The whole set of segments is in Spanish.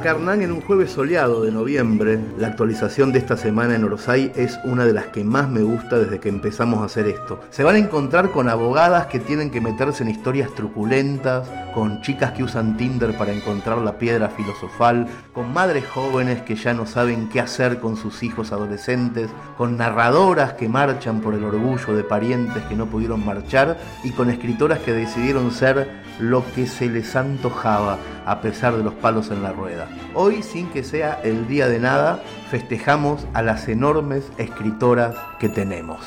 Carnán, en un jueves soleado de noviembre, la actualización de esta semana en Orsay es una de las que más me gusta desde que empezamos a hacer esto. Se van a encontrar con abogadas que tienen que meterse en historias truculentas, con chicas que usan Tinder para encontrar la piedra filosofal, con madres jóvenes que ya no saben qué hacer con sus hijos adolescentes, con narradoras que marchan por el orgullo de parientes que no pudieron marchar y con escritoras que decidieron ser lo que se les antojaba a pesar de los palos en la rueda. Hoy, sin que sea el día de nada, festejamos a las enormes escritoras que tenemos.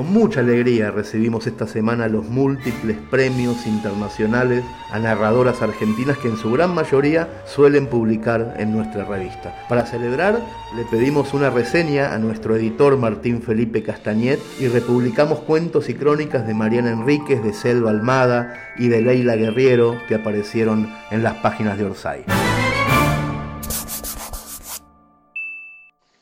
Con mucha alegría recibimos esta semana los múltiples premios internacionales a narradoras argentinas que en su gran mayoría suelen publicar en nuestra revista. Para celebrar, le pedimos una reseña a nuestro editor Martín Felipe Castañet y republicamos cuentos y crónicas de Mariana Enríquez, de Selva Almada y de Leila Guerriero que aparecieron en las páginas de Orsay.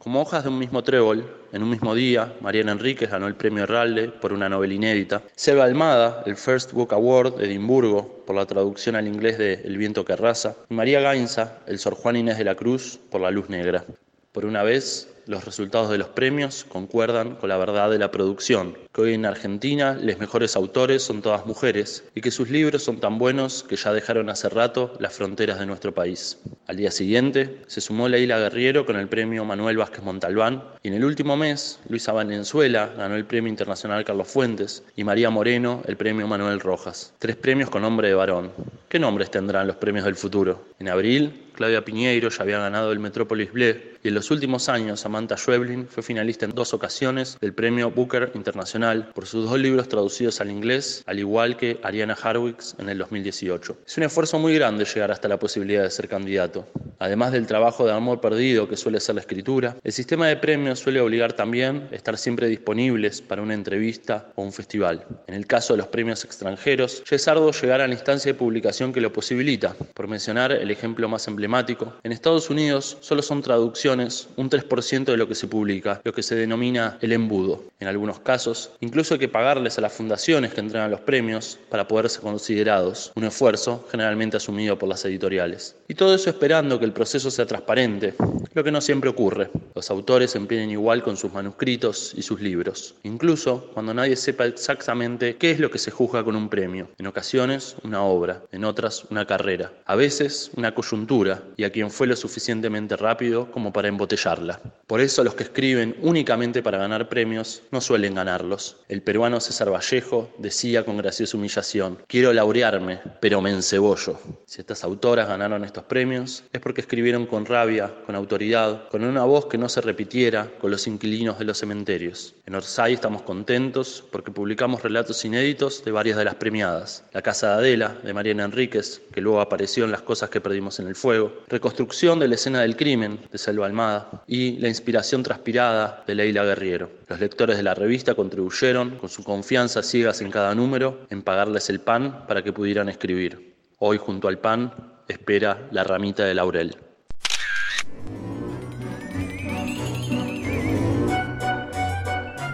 Como hojas de un mismo trébol, en un mismo día, Mariana Enríquez ganó el premio Raleigh por una novela inédita. Selva Almada, el First Book Award de Edimburgo, por la traducción al inglés de El viento que arrasa. Y María Gainza, el Sor Juan Inés de la Cruz, por La luz negra. Por una vez, los resultados de los premios concuerdan con la verdad de la producción, que hoy en Argentina los mejores autores son todas mujeres y que sus libros son tan buenos que ya dejaron hace rato las fronteras de nuestro país. Al día siguiente se sumó Leila Guerriero con el premio Manuel Vázquez Montalbán y en el último mes Luisa Valenzuela ganó el premio internacional Carlos Fuentes y María Moreno el premio Manuel Rojas. Tres premios con nombre de varón. ¿Qué nombres tendrán los premios del futuro? En abril, Claudia Piñeiro ya había ganado el Metrópolis Ble y en los últimos años Samantha Schweblin fue finalista en dos ocasiones del premio Booker Internacional por sus dos libros traducidos al inglés, al igual que Ariana Harwicks en el 2018. Es un esfuerzo muy grande llegar hasta la posibilidad de ser candidato. Además del trabajo de amor perdido que suele ser la escritura, el sistema de premios suele obligar también a estar siempre disponibles para una entrevista o un festival. En el caso de los premios extranjeros, ya es arduo llegar a la instancia de publicación que lo posibilita. Por mencionar el ejemplo más emblemático, en Estados Unidos solo son traducciones un 3% de lo que se publica, lo que se denomina el embudo. En algunos casos, incluso hay que pagarles a las fundaciones que entregan los premios para poder ser considerados, un esfuerzo generalmente asumido por las editoriales. Y todo eso esperando que el proceso sea transparente, lo que no siempre ocurre. Los autores empeñan igual con sus manuscritos y sus libros, incluso cuando nadie sepa exactamente qué es lo que se juzga con un premio. En ocasiones, una obra, en otras, una carrera, a veces, una coyuntura y a quien fue lo suficientemente rápido como para embotellarla. Eso los que escriben únicamente para ganar premios no suelen ganarlos. El peruano César Vallejo decía con graciosa humillación, quiero laurearme, pero me encebollo. Si estas autoras ganaron estos premios es porque escribieron con rabia, con autoridad, con una voz que no se repitiera con los inquilinos de los cementerios. En Orsay estamos contentos porque publicamos relatos inéditos de varias de las premiadas. La Casa de Adela, de Mariana Enríquez, que luego apareció en Las cosas que perdimos en el fuego, reconstrucción de la escena del crimen de Selva Almada y la inspiración transpirada de Leila Guerriero. Los lectores de la revista contribuyeron, con su confianza ciegas en cada número, en pagarles el pan para que pudieran escribir. Hoy junto al pan espera la ramita de laurel.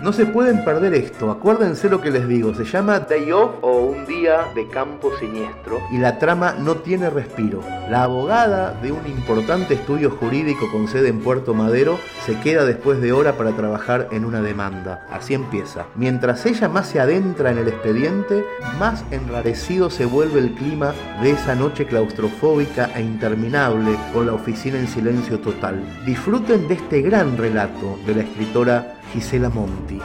No se pueden perder esto, acuérdense lo que les digo, se llama Day Off o Un Día de Campo Siniestro y la trama no tiene respiro. La abogada de un importante estudio jurídico con sede en Puerto Madero se queda después de hora para trabajar en una demanda. Así empieza. Mientras ella más se adentra en el expediente, más enrarecido se vuelve el clima de esa noche claustrofóbica e interminable con la oficina en silencio total. Disfruten de este gran relato de la escritora Gisela Monti.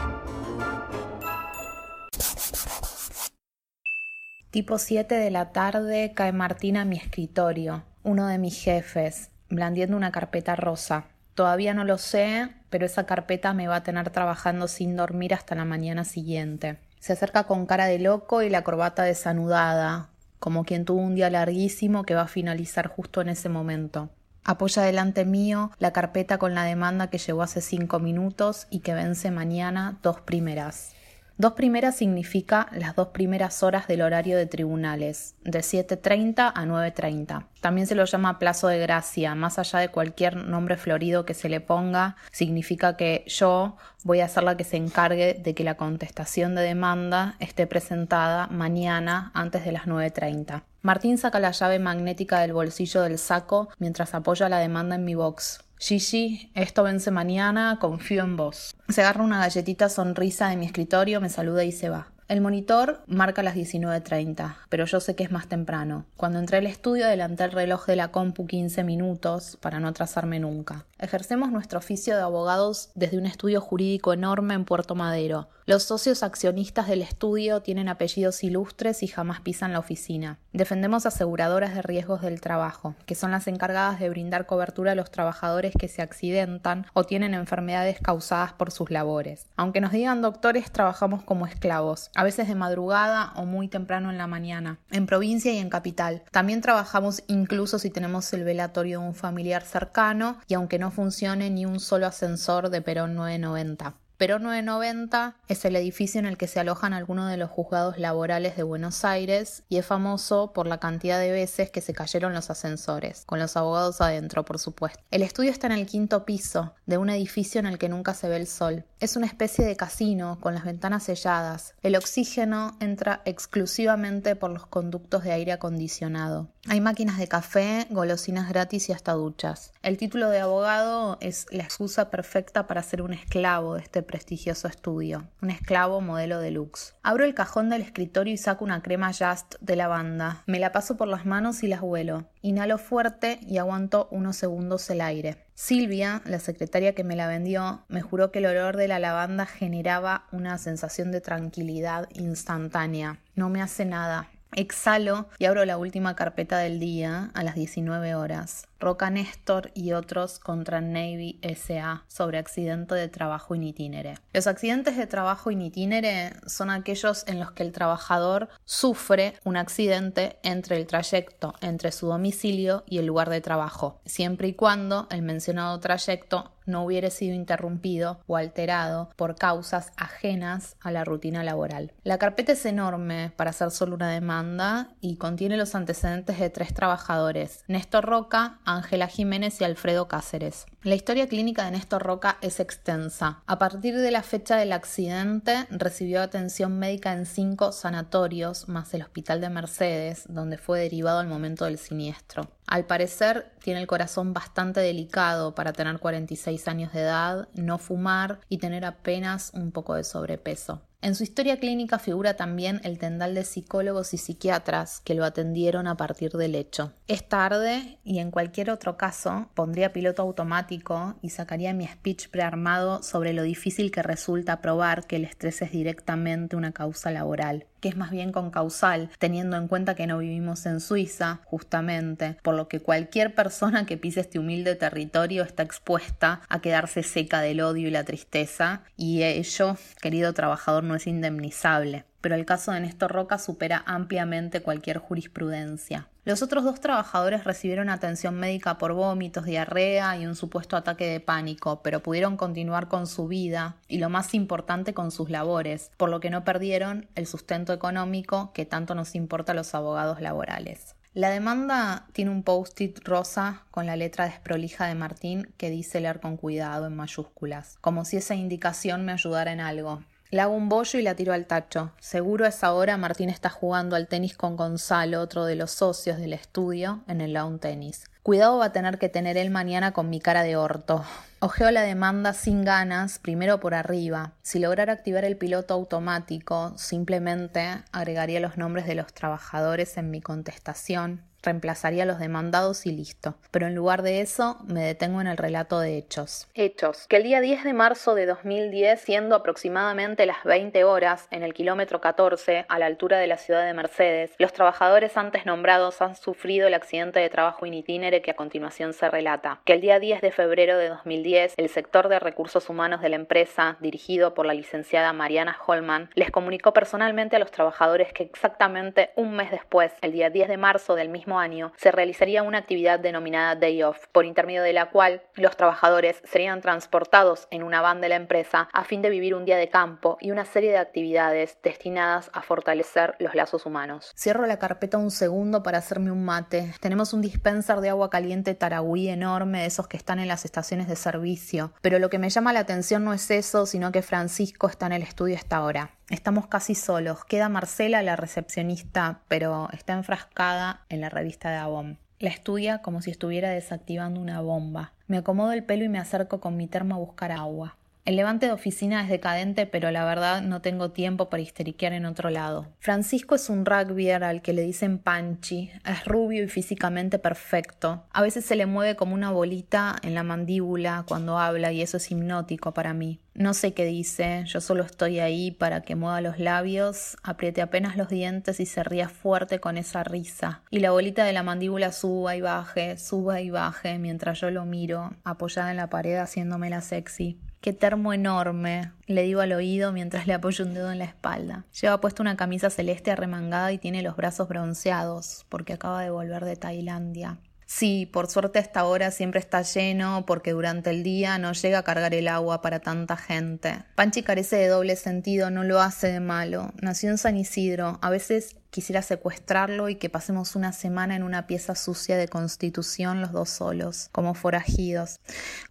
Tipo 7 de la tarde cae Martín a mi escritorio, uno de mis jefes, blandiendo una carpeta rosa. Todavía no lo sé, pero esa carpeta me va a tener trabajando sin dormir hasta la mañana siguiente. Se acerca con cara de loco y la corbata desanudada, como quien tuvo un día larguísimo que va a finalizar justo en ese momento. Apoya delante mío la carpeta con la demanda que llegó hace cinco minutos y que vence mañana dos primeras. Dos primeras significa las dos primeras horas del horario de tribunales, de 7.30 a 9.30. También se lo llama plazo de gracia, más allá de cualquier nombre florido que se le ponga, significa que yo voy a ser la que se encargue de que la contestación de demanda esté presentada mañana antes de las 9.30. Martín saca la llave magnética del bolsillo del saco mientras apoya la demanda en mi box. Gigi, esto vence mañana, confío en vos. Se agarra una galletita sonrisa de mi escritorio, me saluda y se va. El monitor marca las 19.30, pero yo sé que es más temprano. Cuando entré al estudio adelanté el reloj de la compu 15 minutos para no atrasarme nunca. Ejercemos nuestro oficio de abogados desde un estudio jurídico enorme en Puerto Madero. Los socios accionistas del estudio tienen apellidos ilustres y jamás pisan la oficina. Defendemos aseguradoras de riesgos del trabajo, que son las encargadas de brindar cobertura a los trabajadores que se accidentan o tienen enfermedades causadas por sus labores. Aunque nos digan doctores, trabajamos como esclavos a veces de madrugada o muy temprano en la mañana, en provincia y en capital. También trabajamos incluso si tenemos el velatorio de un familiar cercano y aunque no funcione ni un solo ascensor de Perón 990. Perón 990 es el edificio en el que se alojan algunos de los juzgados laborales de Buenos Aires y es famoso por la cantidad de veces que se cayeron los ascensores, con los abogados adentro, por supuesto. El estudio está en el quinto piso de un edificio en el que nunca se ve el sol. Es una especie de casino con las ventanas selladas. El oxígeno entra exclusivamente por los conductos de aire acondicionado. Hay máquinas de café, golosinas gratis y hasta duchas. El título de abogado es la excusa perfecta para ser un esclavo de este prestigioso estudio, un esclavo modelo deluxe. Abro el cajón del escritorio y saco una crema Just de lavanda. Me la paso por las manos y las huelo. Inhalo fuerte y aguanto unos segundos el aire. Silvia, la secretaria que me la vendió, me juró que el olor de la lavanda generaba una sensación de tranquilidad instantánea. No me hace nada. Exhalo y abro la última carpeta del día a las 19 horas. Roca Néstor y otros contra Navy SA sobre accidente de trabajo in itinere. Los accidentes de trabajo in itinere son aquellos en los que el trabajador sufre un accidente entre el trayecto entre su domicilio y el lugar de trabajo, siempre y cuando el mencionado trayecto no hubiera sido interrumpido o alterado por causas ajenas a la rutina laboral. La carpeta es enorme para hacer solo una demanda y contiene los antecedentes de tres trabajadores, Néstor Roca, Ángela Jiménez y Alfredo Cáceres. La historia clínica de Néstor Roca es extensa. A partir de la fecha del accidente, recibió atención médica en cinco sanatorios, más el Hospital de Mercedes, donde fue derivado al momento del siniestro. Al parecer, tiene el corazón bastante delicado para tener 46 años de edad, no fumar y tener apenas un poco de sobrepeso. En su historia clínica figura también el tendal de psicólogos y psiquiatras que lo atendieron a partir del hecho. Es tarde y en cualquier otro caso pondría piloto automático y sacaría mi speech prearmado sobre lo difícil que resulta probar que el estrés es directamente una causa laboral que es más bien concausal, teniendo en cuenta que no vivimos en Suiza, justamente, por lo que cualquier persona que pise este humilde territorio está expuesta a quedarse seca del odio y la tristeza, y ello, querido trabajador, no es indemnizable. Pero el caso de Néstor Roca supera ampliamente cualquier jurisprudencia. Los otros dos trabajadores recibieron atención médica por vómitos, diarrea y un supuesto ataque de pánico, pero pudieron continuar con su vida y lo más importante con sus labores, por lo que no perdieron el sustento económico que tanto nos importa a los abogados laborales. La demanda tiene un post-it rosa con la letra desprolija de Martín que dice leer con cuidado en mayúsculas, como si esa indicación me ayudara en algo. Le hago un bollo y la tiro al tacho. Seguro a esa hora Martín está jugando al tenis con Gonzalo, otro de los socios del estudio, en el lawn tenis. Cuidado va a tener que tener él mañana con mi cara de orto. Ojeo la demanda sin ganas, primero por arriba. Si lograra activar el piloto automático, simplemente agregaría los nombres de los trabajadores en mi contestación, reemplazaría a los demandados y listo. Pero en lugar de eso, me detengo en el relato de hechos. Hechos. Que el día 10 de marzo de 2010, siendo aproximadamente las 20 horas, en el kilómetro 14, a la altura de la ciudad de Mercedes, los trabajadores antes nombrados han sufrido el accidente de trabajo in itinere que a continuación se relata. Que el día 10 de febrero de 2010, el sector de recursos humanos de la empresa, dirigido por la licenciada Mariana Holman, les comunicó personalmente a los trabajadores que exactamente un mes después, el día 10 de marzo del mismo año se realizaría una actividad denominada Day Off, por intermedio de la cual los trabajadores serían transportados en una van de la empresa a fin de vivir un día de campo y una serie de actividades destinadas a fortalecer los lazos humanos. Cierro la carpeta un segundo para hacerme un mate. Tenemos un dispenser de agua caliente Taragüí enorme, de esos que están en las estaciones de servicio. Pero lo que me llama la atención no es eso, sino que Francisco está en el estudio hasta ahora. Estamos casi solos. Queda Marcela, la recepcionista, pero está enfrascada en la revista de Avon. La estudia como si estuviera desactivando una bomba. Me acomodo el pelo y me acerco con mi termo a buscar agua. El levante de oficina es decadente, pero la verdad no tengo tiempo para histeriquear en otro lado. Francisco es un rugbyer al que le dicen Panchi. Es rubio y físicamente perfecto. A veces se le mueve como una bolita en la mandíbula cuando habla y eso es hipnótico para mí. No sé qué dice, yo solo estoy ahí para que mueva los labios, apriete apenas los dientes y se ría fuerte con esa risa. Y la bolita de la mandíbula suba y baje, suba y baje mientras yo lo miro, apoyada en la pared haciéndome la sexy. Qué termo enorme, le digo al oído mientras le apoyo un dedo en la espalda. Lleva puesto una camisa celeste arremangada y tiene los brazos bronceados, porque acaba de volver de Tailandia. Sí, por suerte a esta hora siempre está lleno porque durante el día no llega a cargar el agua para tanta gente. Panchi carece de doble sentido, no lo hace de malo. Nació en San Isidro, a veces quisiera secuestrarlo y que pasemos una semana en una pieza sucia de constitución los dos solos, como forajidos.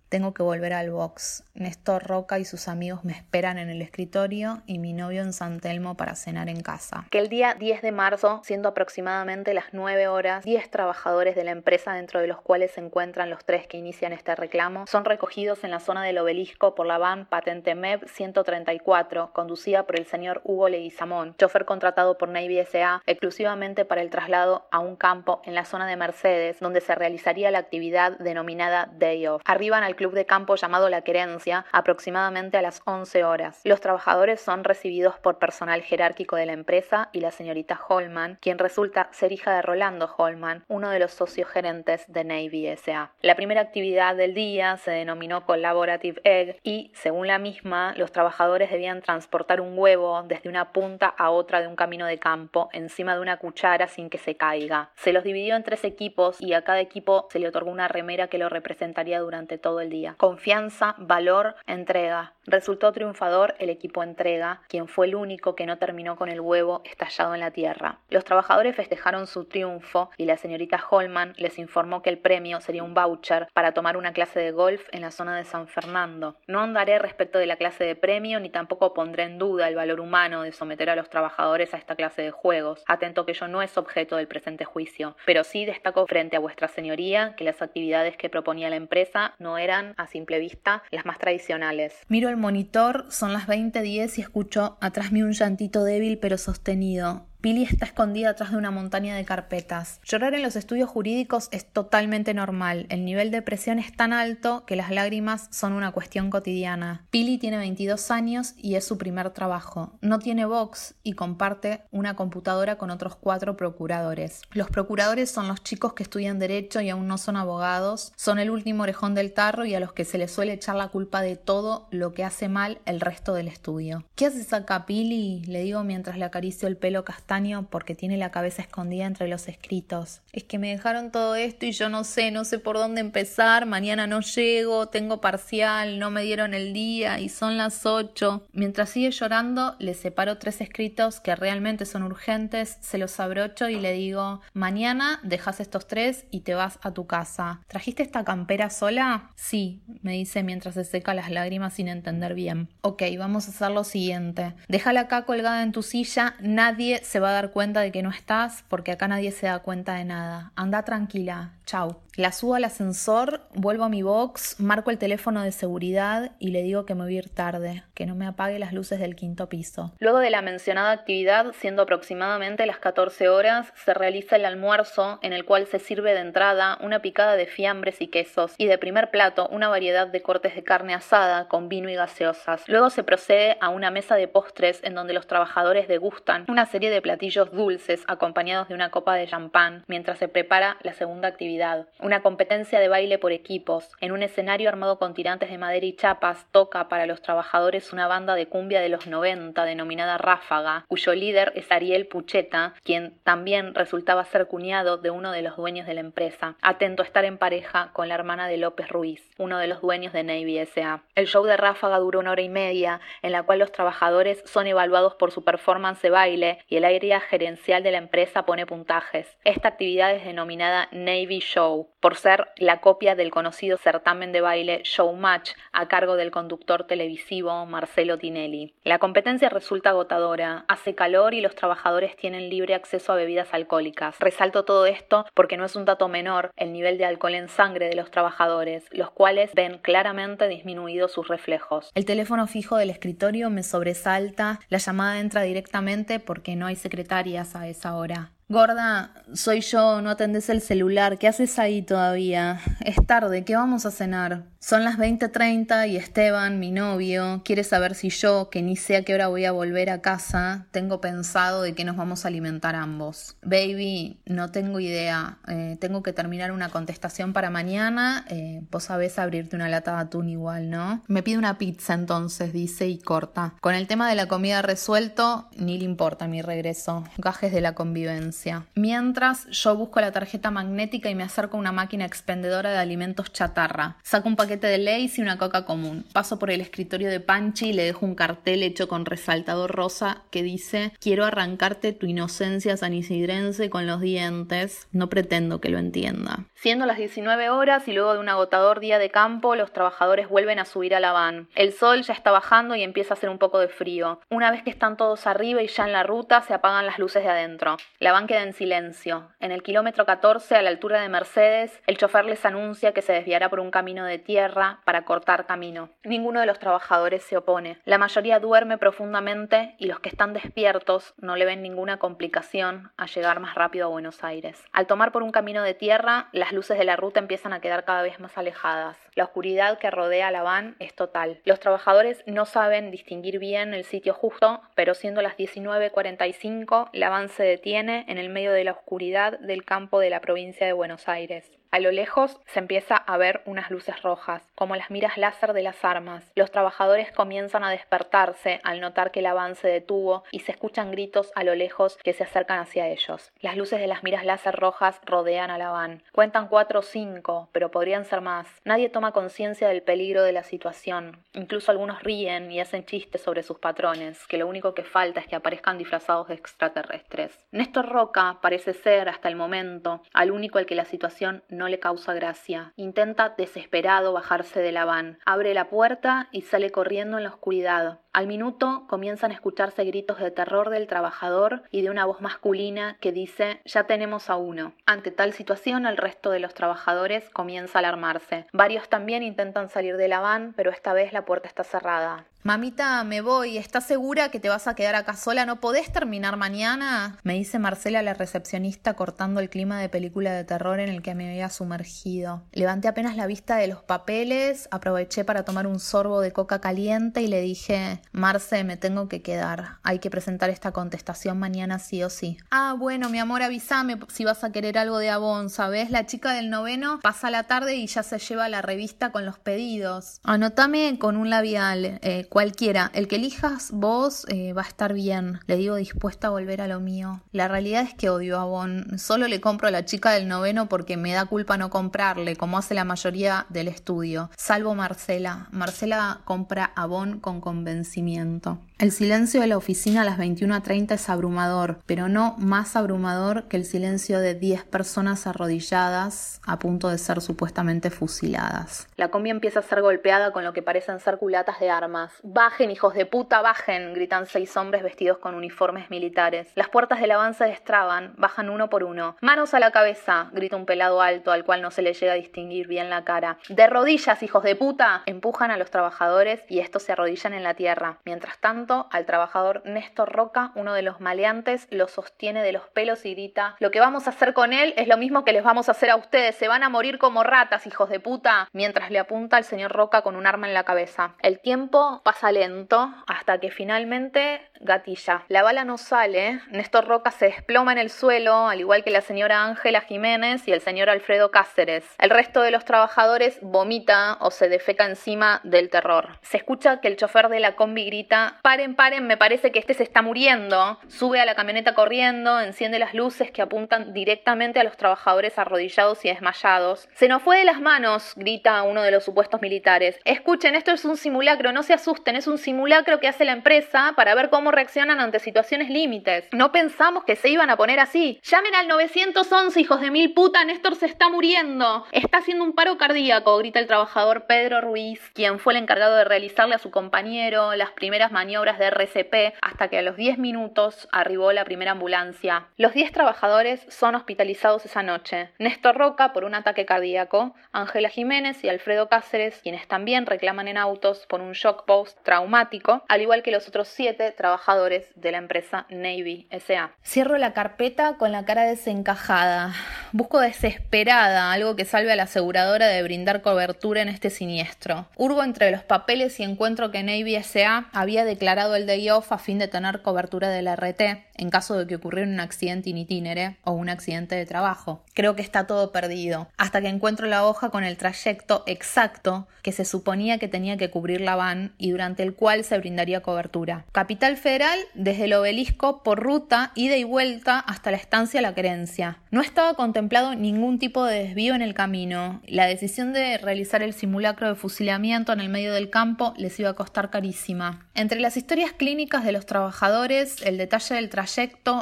Tengo que volver al box. Néstor Roca y sus amigos me esperan en el escritorio y mi novio en San Telmo para cenar en casa. Que el día 10 de marzo, siendo aproximadamente las 9 horas, 10 trabajadores de la empresa dentro de los cuales se encuentran los tres que inician este reclamo, son recogidos en la zona del obelisco por la van patente MEB 134, conducida por el señor Hugo Leguizamón, chofer contratado por Navy SA exclusivamente para el traslado a un campo en la zona de Mercedes, donde se realizaría la actividad denominada Day Off. Arriban al club de campo llamado La Querencia aproximadamente a las 11 horas. Los trabajadores son recibidos por personal jerárquico de la empresa y la señorita Holman, quien resulta ser hija de Rolando Holman, uno de los socios gerentes de Navy SA. La primera actividad del día se denominó Collaborative Egg y, según la misma, los trabajadores debían transportar un huevo desde una punta a otra de un camino de campo encima de una cuchara sin que se caiga. Se los dividió en tres equipos y a cada equipo se le otorgó una remera que lo representaría durante todo el día. Confianza, valor, entrega. Resultó triunfador el equipo entrega, quien fue el único que no terminó con el huevo estallado en la tierra. Los trabajadores festejaron su triunfo y la señorita Holman les informó que el premio sería un voucher para tomar una clase de golf en la zona de San Fernando. No andaré respecto de la clase de premio ni tampoco pondré en duda el valor humano de someter a los trabajadores a esta clase de juegos, atento que ello no es objeto del presente juicio, pero sí destaco frente a vuestra señoría que las actividades que proponía la empresa no eran a simple vista las más tradicionales. Miro el monitor, son las 20.10 y escucho atrás mío un llantito débil pero sostenido. Pili está escondida atrás de una montaña de carpetas. Llorar en los estudios jurídicos es totalmente normal. El nivel de presión es tan alto que las lágrimas son una cuestión cotidiana. Pili tiene 22 años y es su primer trabajo. No tiene box y comparte una computadora con otros cuatro procuradores. Los procuradores son los chicos que estudian derecho y aún no son abogados. Son el último orejón del tarro y a los que se les suele echar la culpa de todo lo que hace mal el resto del estudio. ¿Qué haces acá, Pili? Le digo mientras le acaricio el pelo castaño porque tiene la cabeza escondida entre los escritos. Es que me dejaron todo esto y yo no sé, no sé por dónde empezar, mañana no llego, tengo parcial, no me dieron el día y son las ocho. Mientras sigue llorando, le separo tres escritos que realmente son urgentes, se los abrocho y le digo, mañana dejas estos tres y te vas a tu casa. ¿Trajiste esta campera sola? Sí, me dice mientras se seca las lágrimas sin entender bien. Ok, vamos a hacer lo siguiente. Déjala acá colgada en tu silla, nadie se va a dar cuenta de que no estás porque acá nadie se da cuenta de nada. Anda tranquila. Chau. La subo al ascensor, vuelvo a mi box, marco el teléfono de seguridad y le digo que me voy a ir tarde, que no me apague las luces del quinto piso. Luego de la mencionada actividad, siendo aproximadamente las 14 horas, se realiza el almuerzo en el cual se sirve de entrada una picada de fiambres y quesos y de primer plato una variedad de cortes de carne asada con vino y gaseosas. Luego se procede a una mesa de postres en donde los trabajadores degustan una serie de platillos dulces acompañados de una copa de champán mientras se prepara la segunda actividad. Una competencia de baile por equipos. En un escenario armado con tirantes de madera y chapas toca para los trabajadores una banda de cumbia de los 90 denominada Ráfaga, cuyo líder es Ariel Pucheta, quien también resultaba ser cuñado de uno de los dueños de la empresa, atento a estar en pareja con la hermana de López Ruiz, uno de los dueños de Navy SA. El show de Ráfaga duró una hora y media, en la cual los trabajadores son evaluados por su performance de baile y el área gerencial de la empresa pone puntajes. Esta actividad es denominada Navy Show, por ser la copia del conocido certamen de baile Showmatch a cargo del conductor televisivo Marcelo Tinelli. La competencia resulta agotadora, hace calor y los trabajadores tienen libre acceso a bebidas alcohólicas. Resalto todo esto porque no es un dato menor el nivel de alcohol en sangre de los trabajadores, los cuales ven claramente disminuidos sus reflejos. El teléfono fijo del escritorio me sobresalta, la llamada entra directamente porque no hay secretarias a esa hora. Gorda, soy yo, no atendés el celular, ¿qué haces ahí todavía? Es tarde, ¿qué vamos a cenar? Son las 20:30 y Esteban, mi novio, quiere saber si yo, que ni sé a qué hora voy a volver a casa, tengo pensado de que nos vamos a alimentar ambos. Baby, no tengo idea, eh, tengo que terminar una contestación para mañana, eh, vos sabés abrirte una lata de atún igual, ¿no? Me pide una pizza entonces, dice y corta. Con el tema de la comida resuelto, ni le importa mi regreso, gajes de la convivencia. Mientras, yo busco la tarjeta magnética y me acerco a una máquina expendedora de alimentos chatarra. Saco un paquete de Lays y una coca común. Paso por el escritorio de Panchi y le dejo un cartel hecho con resaltador rosa que dice Quiero arrancarte tu inocencia sanisidrense con los dientes. No pretendo que lo entienda. Siendo las 19 horas y luego de un agotador día de campo, los trabajadores vuelven a subir a la van. El sol ya está bajando y empieza a hacer un poco de frío. Una vez que están todos arriba y ya en la ruta, se apagan las luces de adentro. La van queda en silencio. En el kilómetro 14, a la altura de Mercedes, el chofer les anuncia que se desviará por un camino de tierra para cortar camino. Ninguno de los trabajadores se opone. La mayoría duerme profundamente y los que están despiertos no le ven ninguna complicación a llegar más rápido a Buenos Aires. Al tomar por un camino de tierra, las luces de la ruta empiezan a quedar cada vez más alejadas. La oscuridad que rodea la van es total. Los trabajadores no saben distinguir bien el sitio justo, pero siendo las 19.45, la van se detiene en el medio de la oscuridad del campo de la provincia de Buenos Aires. A lo lejos se empieza a ver unas luces rojas, como las miras láser de las armas. Los trabajadores comienzan a despertarse al notar que el avance detuvo y se escuchan gritos a lo lejos que se acercan hacia ellos. Las luces de las miras láser rojas rodean a la. Cuentan cuatro o cinco, pero podrían ser más. Nadie toma conciencia del peligro de la situación. Incluso algunos ríen y hacen chistes sobre sus patrones, que lo único que falta es que aparezcan disfrazados de extraterrestres. Néstor Roca parece ser, hasta el momento, al único al que la situación no le causa gracia. Intenta desesperado bajarse de la van. Abre la puerta y sale corriendo en la oscuridad. Al minuto comienzan a escucharse gritos de terror del trabajador y de una voz masculina que dice ya tenemos a uno. Ante tal situación el resto de los trabajadores comienza a alarmarse. Varios también intentan salir de la van, pero esta vez la puerta está cerrada. Mamita, me voy. ¿Estás segura que te vas a quedar acá sola? ¿No podés terminar mañana? Me dice Marcela, la recepcionista, cortando el clima de película de terror en el que me había sumergido. Levanté apenas la vista de los papeles, aproveché para tomar un sorbo de coca caliente y le dije, Marce, me tengo que quedar. Hay que presentar esta contestación mañana sí o sí. Ah, bueno, mi amor, avísame si vas a querer algo de Avon, ¿sabes? La chica del noveno pasa la tarde y ya se lleva la revista con los pedidos. Anotame con un labial. Eh, Cualquiera, el que elijas vos eh, va a estar bien. Le digo dispuesta a volver a lo mío. La realidad es que odio a Bon. Solo le compro a la chica del noveno porque me da culpa no comprarle, como hace la mayoría del estudio. Salvo Marcela. Marcela compra a Bon con convencimiento. El silencio de la oficina a las 21.30 es abrumador, pero no más abrumador que el silencio de 10 personas arrodilladas a punto de ser supuestamente fusiladas. La combi empieza a ser golpeada con lo que parecen ser culatas de armas. Bajen, hijos de puta, bajen, gritan seis hombres vestidos con uniformes militares. Las puertas del avance destraban, bajan uno por uno. Manos a la cabeza, grita un pelado alto al cual no se le llega a distinguir bien la cara. De rodillas, hijos de puta. Empujan a los trabajadores y estos se arrodillan en la tierra. Mientras tanto, al trabajador Néstor Roca, uno de los maleantes, lo sostiene de los pelos y grita, lo que vamos a hacer con él es lo mismo que les vamos a hacer a ustedes, se van a morir como ratas, hijos de puta, mientras le apunta al señor Roca con un arma en la cabeza. El tiempo pasa lento hasta que finalmente gatilla. La bala no sale, Néstor Roca se desploma en el suelo, al igual que la señora Ángela Jiménez y el señor Alfredo Cáceres. El resto de los trabajadores vomita o se defeca encima del terror. Se escucha que el chofer de la combi grita, paren, paren, me parece que este se está muriendo. Sube a la camioneta corriendo, enciende las luces que apuntan directamente a los trabajadores arrodillados y desmayados. Se nos fue de las manos, grita uno de los supuestos militares. Escuchen, esto es un simulacro, no se asusten, es un simulacro que hace la empresa para ver cómo reaccionan ante situaciones límites. No pensamos que se iban a poner así. Llamen al 911, hijos de mil puta, Néstor se está muriendo. Está haciendo un paro cardíaco, grita el trabajador Pedro Ruiz, quien fue el encargado de realizarle a su compañero las primeras maniobras de RCP hasta que a los 10 minutos arribó la primera ambulancia. Los 10 trabajadores son hospitalizados esa noche. Néstor Roca por un ataque cardíaco, Ángela Jiménez y Alfredo Cáceres, quienes también reclaman en autos por un shock post traumático, al igual que los otros 7 trabajadores de la empresa Navy SA. Cierro la carpeta con la cara desencajada. Busco desesperada algo que salve a la aseguradora de brindar cobertura en este siniestro. Urgo entre los papeles y encuentro que Navy SA había declarado el day off a fin de tener cobertura del RT en caso de que ocurriera un accidente in o un accidente de trabajo. Creo que está todo perdido, hasta que encuentro la hoja con el trayecto exacto que se suponía que tenía que cubrir la van y durante el cual se brindaría cobertura. Capital Federal desde el obelisco por ruta, ida y vuelta hasta la estancia La Querencia. No estaba contemplado ningún tipo de desvío en el camino. La decisión de realizar el simulacro de fusilamiento en el medio del campo les iba a costar carísima. Entre las historias clínicas de los trabajadores, el detalle del trayecto,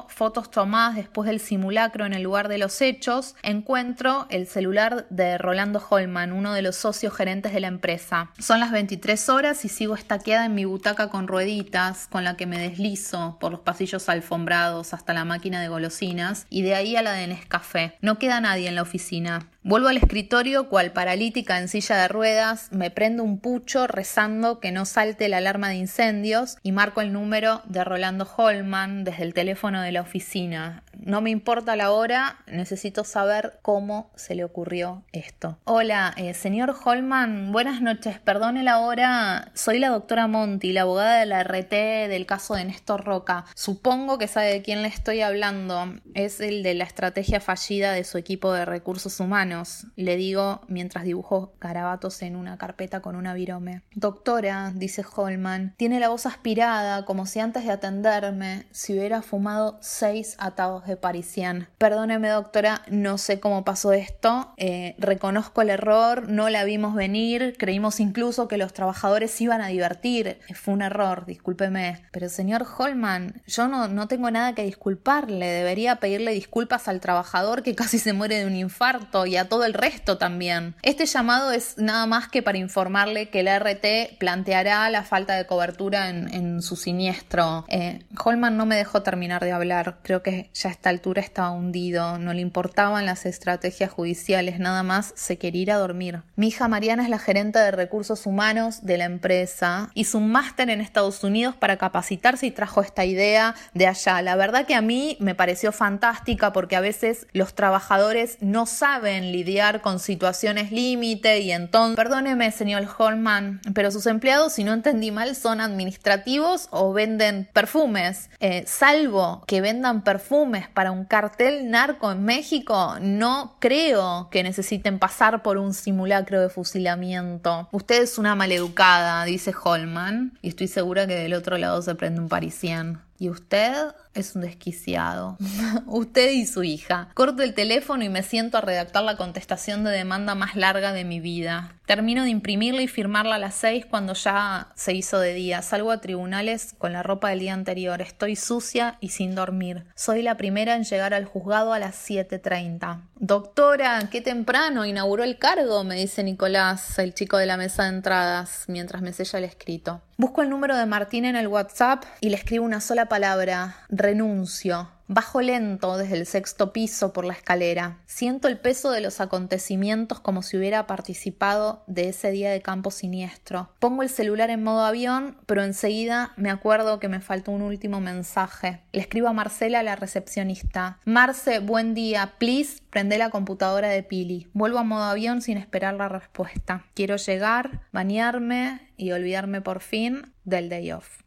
fotos tomadas después del simulacro en el lugar de los hechos, encuentro el celular de Rolando Holman, uno de los socios gerentes de la empresa. Son las 23 horas y sigo estaqueada en mi butaca con rueditas, con la que me deslizo por los pasillos alfombrados hasta la máquina de golosinas y de ahí a la de Nescafé. No queda nadie en la oficina. Vuelvo al escritorio, cual paralítica en silla de ruedas, me prendo un pucho rezando que no salte la alarma de incendios y marco el número de Rolando Holman desde el teléfono de la oficina. No me importa la hora, necesito saber cómo se le ocurrió esto. Hola, eh, señor Holman, buenas noches, perdone la hora, soy la doctora Monti, la abogada de la RT del caso de Néstor Roca. Supongo que sabe de quién le estoy hablando, es el de la estrategia fallida de su equipo de recursos humanos le digo mientras dibujo garabatos en una carpeta con una virome. Doctora, dice Holman, tiene la voz aspirada, como si antes de atenderme se hubiera fumado seis atados de parisian. Perdóneme, doctora, no sé cómo pasó esto. Eh, reconozco el error, no la vimos venir, creímos incluso que los trabajadores iban a divertir. Fue un error, discúlpeme. Pero señor Holman, yo no, no tengo nada que disculparle. Debería pedirle disculpas al trabajador que casi se muere de un infarto y a todo el resto también. Este llamado es nada más que para informarle que el RT planteará la falta de cobertura en, su siniestro. Eh, Holman no me dejó terminar de hablar, creo que ya a esta altura estaba hundido, no le importaban las estrategias judiciales, nada más se quería ir a dormir. Mi hija Mariana es la gerente de recursos humanos de la empresa, hizo un máster en Estados Unidos para capacitarse y trajo esta idea de allá. La verdad que a mí me pareció fantástica porque a veces los trabajadores no saben lidiar con situaciones límite y entonces, perdóneme señor Holman, pero sus empleados, si no entendí mal, son administrativos o venden perfumes. Eh, salvo que vendan perfumes para un cartel narco en México, no creo que necesiten pasar por un simulacro de fusilamiento. Usted es una maleducada, dice Holman, y estoy segura que del otro lado se prende un parisien. Y usted es un desquiciado. usted y su hija. Corto el teléfono y me siento a redactar la contestación de demanda más larga de mi vida. Termino de imprimirla y firmarla a las seis cuando ya se hizo de día. Salgo a tribunales con la ropa del día anterior. Estoy sucia y sin dormir. Soy la primera en llegar al juzgado a las 7.30. Doctora, qué temprano inauguró el cargo, me dice Nicolás, el chico de la mesa de entradas, mientras me sella el escrito. Busco el número de Martín en el WhatsApp y le escribo una sola palabra, renuncio. Bajo lento desde el sexto piso por la escalera. Siento el peso de los acontecimientos como si hubiera participado de ese día de campo siniestro. Pongo el celular en modo avión, pero enseguida me acuerdo que me faltó un último mensaje. Le escribo a Marcela, la recepcionista. Marce, buen día. Please, prende la computadora de Pili. Vuelvo a modo avión sin esperar la respuesta. Quiero llegar, bañarme y olvidarme por fin del day off.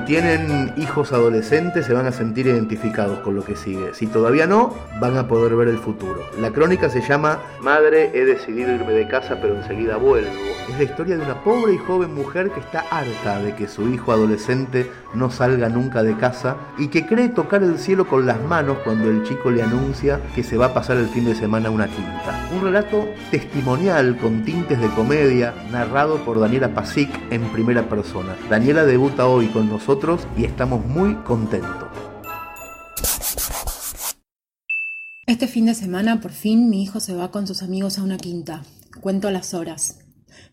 Tienen hijos adolescentes se van a sentir identificados con lo que sigue. Si todavía no, van a poder ver el futuro. La crónica se llama Madre, he decidido irme de casa pero enseguida vuelvo. Es la historia de una pobre y joven mujer que está harta de que su hijo adolescente no salga nunca de casa y que cree tocar el cielo con las manos cuando el chico le anuncia que se va a pasar el fin de semana una quinta. Un relato testimonial con tintes de comedia narrado por Daniela Pasic en primera persona. Daniela debuta hoy con nosotros y estamos muy contentos. Este fin de semana, por fin, mi hijo se va con sus amigos a una quinta. Cuento las horas.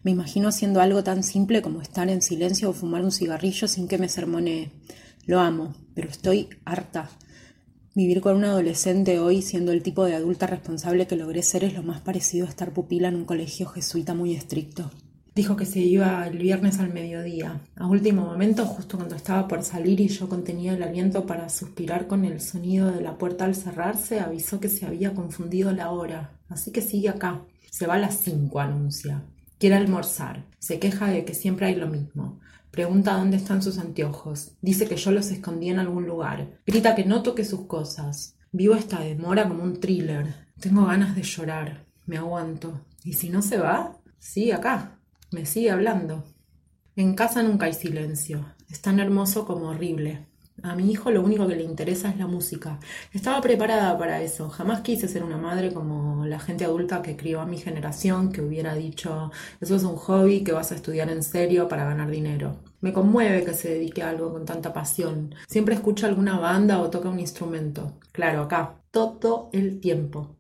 Me imagino haciendo algo tan simple como estar en silencio o fumar un cigarrillo sin que me sermonee. Lo amo, pero estoy harta. Vivir con un adolescente hoy siendo el tipo de adulta responsable que logré ser es lo más parecido a estar pupila en un colegio jesuita muy estricto. Dijo que se iba el viernes al mediodía. A último momento, justo cuando estaba por salir y yo contenía el aliento para suspirar con el sonido de la puerta al cerrarse, avisó que se había confundido la hora. Así que sigue acá. Se va a las cinco, anuncia. Quiere almorzar. Se queja de que siempre hay lo mismo. Pregunta dónde están sus anteojos. Dice que yo los escondí en algún lugar. Grita que no toque sus cosas. Vivo esta demora como un thriller. Tengo ganas de llorar. Me aguanto. ¿Y si no se va? Sí, acá. Me sigue hablando. En casa nunca hay silencio. Es tan hermoso como horrible. A mi hijo lo único que le interesa es la música. Estaba preparada para eso. Jamás quise ser una madre como la gente adulta que crió a mi generación, que hubiera dicho, eso es un hobby que vas a estudiar en serio para ganar dinero. Me conmueve que se dedique a algo con tanta pasión. Siempre escucha alguna banda o toca un instrumento. Claro, acá, todo el tiempo.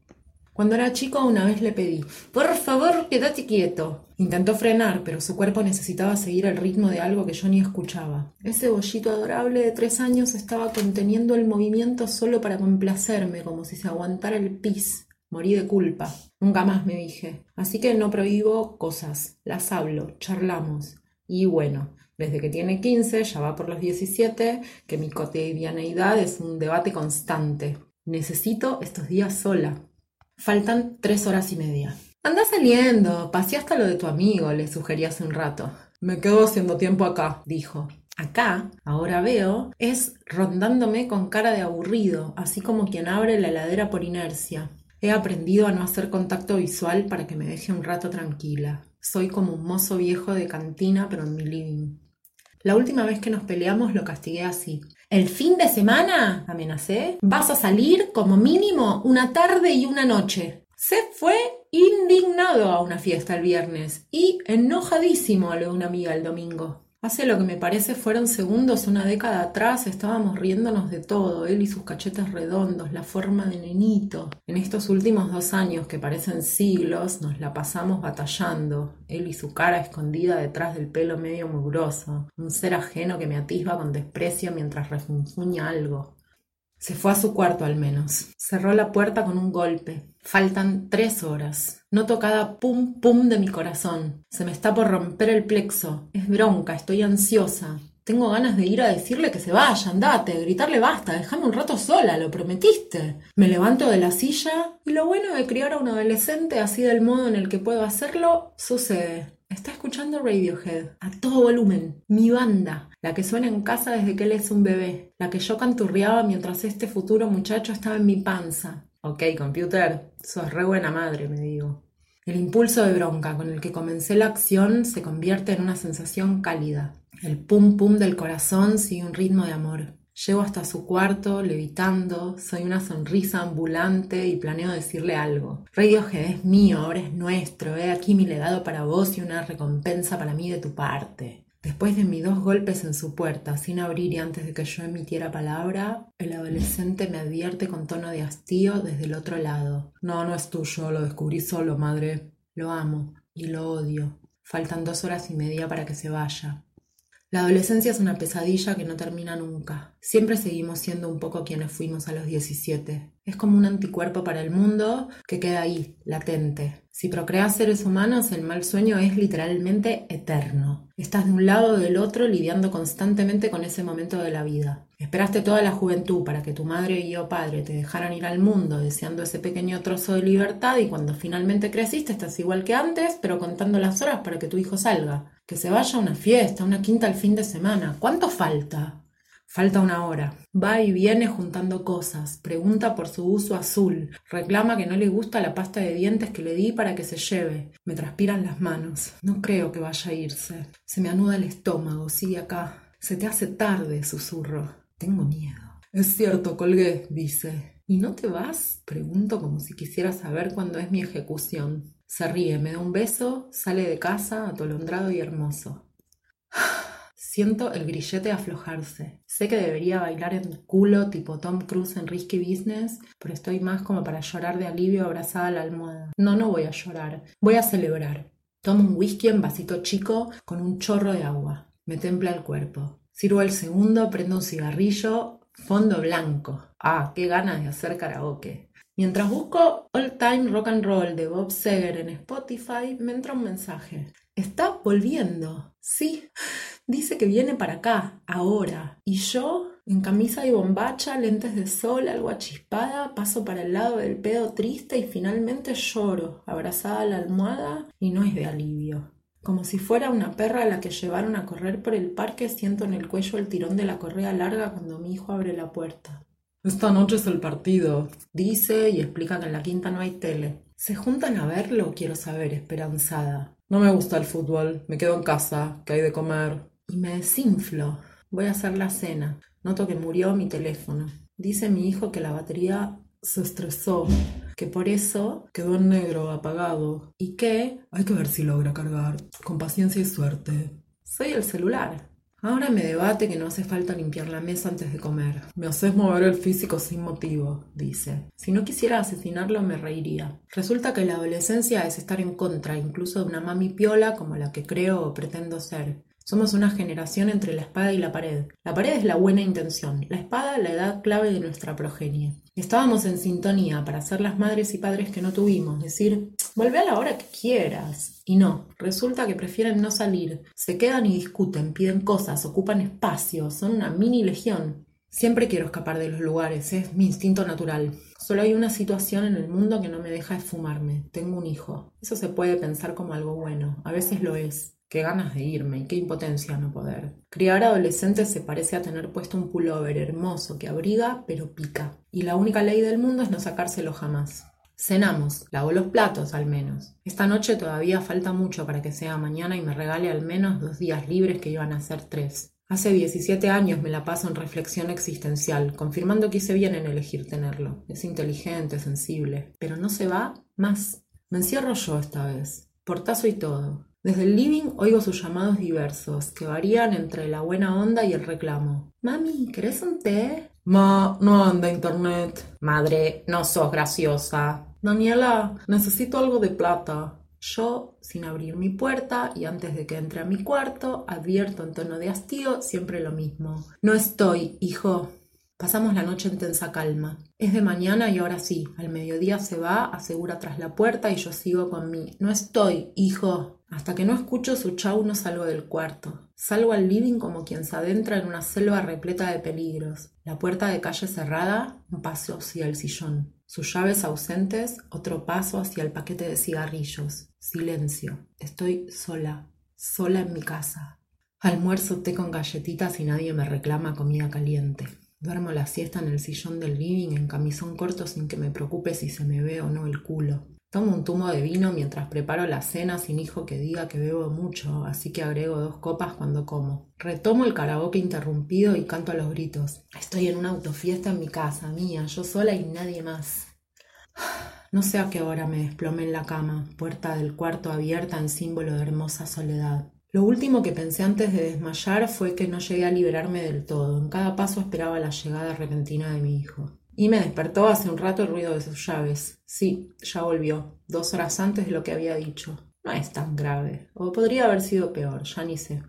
Cuando era chico una vez le pedí, por favor, quédate quieto. Intentó frenar, pero su cuerpo necesitaba seguir el ritmo de algo que yo ni escuchaba. Ese bollito adorable de tres años estaba conteniendo el movimiento solo para complacerme, como si se aguantara el pis. Morí de culpa. Nunca más me dije. Así que no prohíbo cosas. Las hablo, charlamos. Y bueno, desde que tiene 15, ya va por los 17, que mi cotidianeidad es un debate constante. Necesito estos días sola, Faltan tres horas y media. Anda saliendo, pasé hasta lo de tu amigo, le sugerí hace un rato. Me quedo haciendo tiempo acá, dijo. Acá, ahora veo, es rondándome con cara de aburrido, así como quien abre la heladera por inercia. He aprendido a no hacer contacto visual para que me deje un rato tranquila. Soy como un mozo viejo de cantina, pero en mi living. La última vez que nos peleamos lo castigué así. El fin de semana, amenacé, vas a salir como mínimo una tarde y una noche. Se fue indignado a una fiesta el viernes y enojadísimo a de una amiga el domingo. Hace lo que me parece fueron segundos, una década atrás, estábamos riéndonos de todo, él y sus cachetes redondos, la forma de nenito. En estos últimos dos años, que parecen siglos, nos la pasamos batallando, él y su cara escondida detrás del pelo medio mugroso, un ser ajeno que me atisba con desprecio mientras refunfuña algo. Se fue a su cuarto al menos. Cerró la puerta con un golpe. Faltan tres horas. Noto cada pum pum de mi corazón. Se me está por romper el plexo. Es bronca, estoy ansiosa. Tengo ganas de ir a decirle que se vaya, andate, gritarle basta, déjame un rato sola, lo prometiste. Me levanto de la silla y lo bueno de criar a un adolescente así del modo en el que puedo hacerlo sucede. Está escuchando Radiohead a todo volumen, mi banda, la que suena en casa desde que él es un bebé, la que yo canturreaba mientras este futuro muchacho estaba en mi panza. Ok, computer, sos re buena madre, me digo. El impulso de bronca con el que comencé la acción se convierte en una sensación cálida. El pum pum del corazón sigue un ritmo de amor. Llego hasta su cuarto, levitando, soy una sonrisa ambulante y planeo decirle algo. Radiohead es mío, ahora es nuestro, he aquí mi legado para vos y una recompensa para mí de tu parte. Después de mis dos golpes en su puerta, sin abrir y antes de que yo emitiera palabra, el adolescente me advierte con tono de hastío desde el otro lado. No, no es tuyo, lo descubrí solo, madre. Lo amo y lo odio. Faltan dos horas y media para que se vaya. La adolescencia es una pesadilla que no termina nunca. Siempre seguimos siendo un poco quienes fuimos a los 17. Es como un anticuerpo para el mundo que queda ahí, latente. Si procreas seres humanos, el mal sueño es literalmente eterno. Estás de un lado o del otro lidiando constantemente con ese momento de la vida. Esperaste toda la juventud para que tu madre y yo padre te dejaran ir al mundo deseando ese pequeño trozo de libertad y cuando finalmente creciste estás igual que antes, pero contando las horas para que tu hijo salga. Que se vaya a una fiesta, una quinta al fin de semana. ¿Cuánto falta? Falta una hora. Va y viene juntando cosas. Pregunta por su uso azul. Reclama que no le gusta la pasta de dientes que le di para que se lleve. Me transpiran las manos. No creo que vaya a irse. Se me anuda el estómago. Sigue acá. Se te hace tarde, susurro. Tengo miedo. Es cierto, colgué, dice. ¿Y no te vas? Pregunto como si quisiera saber cuándo es mi ejecución. Se ríe, me da un beso, sale de casa, atolondrado y hermoso. Siento el grillete aflojarse. Sé que debería bailar en culo tipo Tom Cruise en Risky Business, pero estoy más como para llorar de alivio abrazada a la almohada. No, no voy a llorar. Voy a celebrar. Tomo un whisky en vasito chico con un chorro de agua. Me templa el cuerpo. Sirvo el segundo, prendo un cigarrillo, fondo blanco. Ah, qué ganas de hacer karaoke. Mientras busco All Time Rock and Roll de Bob Seger en Spotify, me entra un mensaje. Está volviendo. Sí, dice que viene para acá, ahora. Y yo, en camisa y bombacha, lentes de sol, algo achispada, paso para el lado del pedo triste y finalmente lloro, abrazada a la almohada, y no es de alivio. Como si fuera una perra a la que llevaron a correr por el parque, siento en el cuello el tirón de la correa larga cuando mi hijo abre la puerta. Esta noche es el partido, dice y explica que en la quinta no hay tele. ¿Se juntan a verlo? Quiero saber, esperanzada. No me gusta el fútbol, me quedo en casa, que hay de comer. Y me desinflo. Voy a hacer la cena. Noto que murió mi teléfono. Dice mi hijo que la batería se estresó, que por eso quedó en negro, apagado, y que hay que ver si logra cargar, con paciencia y suerte. Soy el celular. Ahora me debate que no hace falta limpiar la mesa antes de comer. Me haces mover el físico sin motivo, dice. Si no quisiera asesinarlo me reiría. Resulta que la adolescencia es estar en contra incluso de una mami piola como la que creo o pretendo ser. Somos una generación entre la espada y la pared. La pared es la buena intención, la espada la edad clave de nuestra progenie. Estábamos en sintonía para ser las madres y padres que no tuvimos, decir, vuelve a la hora que quieras. Y no, resulta que prefieren no salir, se quedan y discuten, piden cosas, ocupan espacio, son una mini legión. Siempre quiero escapar de los lugares, es mi instinto natural. Solo hay una situación en el mundo que no me deja esfumarme. Tengo un hijo. Eso se puede pensar como algo bueno, a veces lo es. Qué ganas de irme y qué impotencia no poder. Criar adolescentes se parece a tener puesto un pullover hermoso que abriga pero pica. Y la única ley del mundo es no sacárselo jamás. Cenamos, lavo los platos al menos. Esta noche todavía falta mucho para que sea mañana y me regale al menos dos días libres que iban a ser tres. Hace 17 años me la paso en reflexión existencial, confirmando que hice bien en elegir tenerlo. Es inteligente, sensible, pero no se va más. Me encierro yo esta vez, portazo y todo. Desde el living oigo sus llamados diversos, que varían entre la buena onda y el reclamo. Mami, ¿querés un té? Ma, no anda internet. Madre, no sos graciosa. Daniela, necesito algo de plata. Yo, sin abrir mi puerta y antes de que entre a mi cuarto, advierto en tono de hastío siempre lo mismo. No estoy, hijo. Pasamos la noche en tensa calma. Es de mañana y ahora sí, al mediodía se va, asegura tras la puerta y yo sigo con mí. No estoy, hijo. Hasta que no escucho su chau no salgo del cuarto. Salgo al living como quien se adentra en una selva repleta de peligros. La puerta de calle cerrada, un paso hacia el sillón. Sus llaves ausentes, otro paso hacia el paquete de cigarrillos. Silencio. Estoy sola, sola en mi casa. Almuerzo té con galletitas y nadie me reclama comida caliente. Duermo la siesta en el sillón del living en camisón corto sin que me preocupe si se me ve o no el culo. Tomo un tumo de vino mientras preparo la cena sin hijo que diga que bebo mucho, así que agrego dos copas cuando como. Retomo el karaoke interrumpido y canto a los gritos. Estoy en una autofiesta en mi casa, mía, yo sola y nadie más. No sé a qué hora me desplomé en la cama, puerta del cuarto abierta en símbolo de hermosa soledad. Lo último que pensé antes de desmayar fue que no llegué a liberarme del todo. En cada paso esperaba la llegada repentina de mi hijo. Y me despertó hace un rato el ruido de sus llaves. Sí, ya volvió, dos horas antes de lo que había dicho. No es tan grave, o podría haber sido peor, ya ni sé.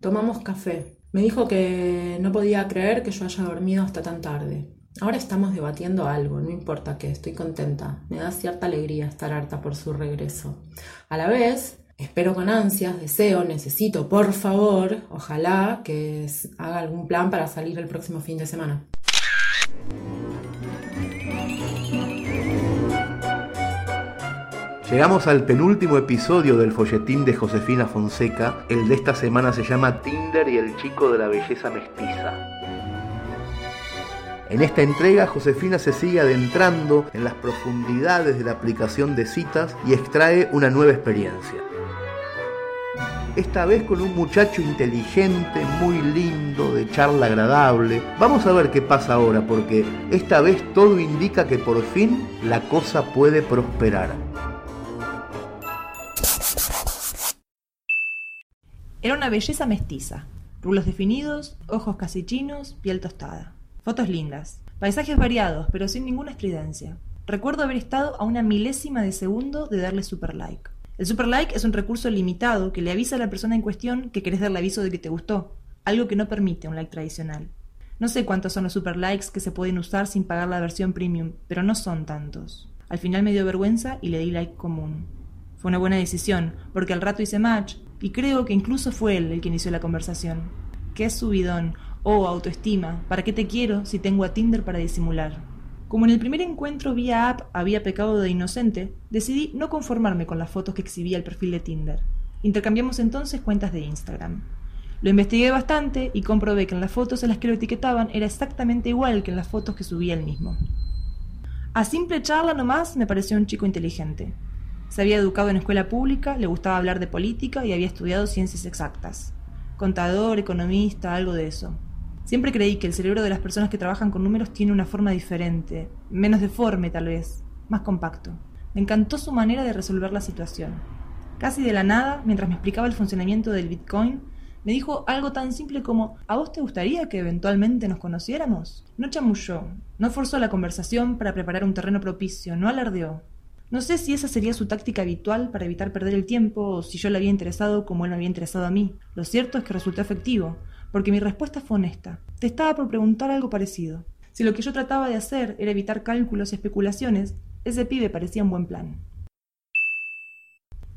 Tomamos café. Me dijo que no podía creer que yo haya dormido hasta tan tarde. Ahora estamos debatiendo algo, no importa qué, estoy contenta. Me da cierta alegría estar harta por su regreso. A la vez, espero con ansias, deseo, necesito, por favor, ojalá que haga algún plan para salir el próximo fin de semana. Llegamos al penúltimo episodio del folletín de Josefina Fonseca. El de esta semana se llama Tinder y el chico de la belleza mestiza. En esta entrega, Josefina se sigue adentrando en las profundidades de la aplicación de citas y extrae una nueva experiencia. Esta vez con un muchacho inteligente, muy lindo, de charla agradable. Vamos a ver qué pasa ahora, porque esta vez todo indica que por fin la cosa puede prosperar. Era una belleza mestiza. Rulos definidos, ojos casi chinos, piel tostada. Fotos lindas. Paisajes variados, pero sin ninguna estridencia. Recuerdo haber estado a una milésima de segundo de darle super like. El super like es un recurso limitado que le avisa a la persona en cuestión que querés darle aviso de que te gustó, algo que no permite un like tradicional. No sé cuántos son los super likes que se pueden usar sin pagar la versión premium, pero no son tantos. Al final me dio vergüenza y le di like común. Fue una buena decisión, porque al rato hice match, y creo que incluso fue él el que inició la conversación. ¿Qué subidón? Oh, autoestima. ¿Para qué te quiero si tengo a Tinder para disimular? Como en el primer encuentro vía app había pecado de inocente, decidí no conformarme con las fotos que exhibía el perfil de Tinder. Intercambiamos entonces cuentas de Instagram. Lo investigué bastante y comprobé que en las fotos en las que lo etiquetaban era exactamente igual que en las fotos que subía él mismo. A simple charla nomás me pareció un chico inteligente. Se había educado en escuela pública, le gustaba hablar de política y había estudiado ciencias exactas. Contador, economista, algo de eso. Siempre creí que el cerebro de las personas que trabajan con números tiene una forma diferente, menos deforme tal vez, más compacto. Me encantó su manera de resolver la situación. Casi de la nada, mientras me explicaba el funcionamiento del Bitcoin, me dijo algo tan simple como ¿A vos te gustaría que eventualmente nos conociéramos? No chamulló, no forzó la conversación para preparar un terreno propicio, no alardeó. No sé si esa sería su táctica habitual para evitar perder el tiempo o si yo le había interesado como él me había interesado a mí. Lo cierto es que resultó efectivo, porque mi respuesta fue honesta. Te estaba por preguntar algo parecido. Si lo que yo trataba de hacer era evitar cálculos y especulaciones, ese pibe parecía un buen plan.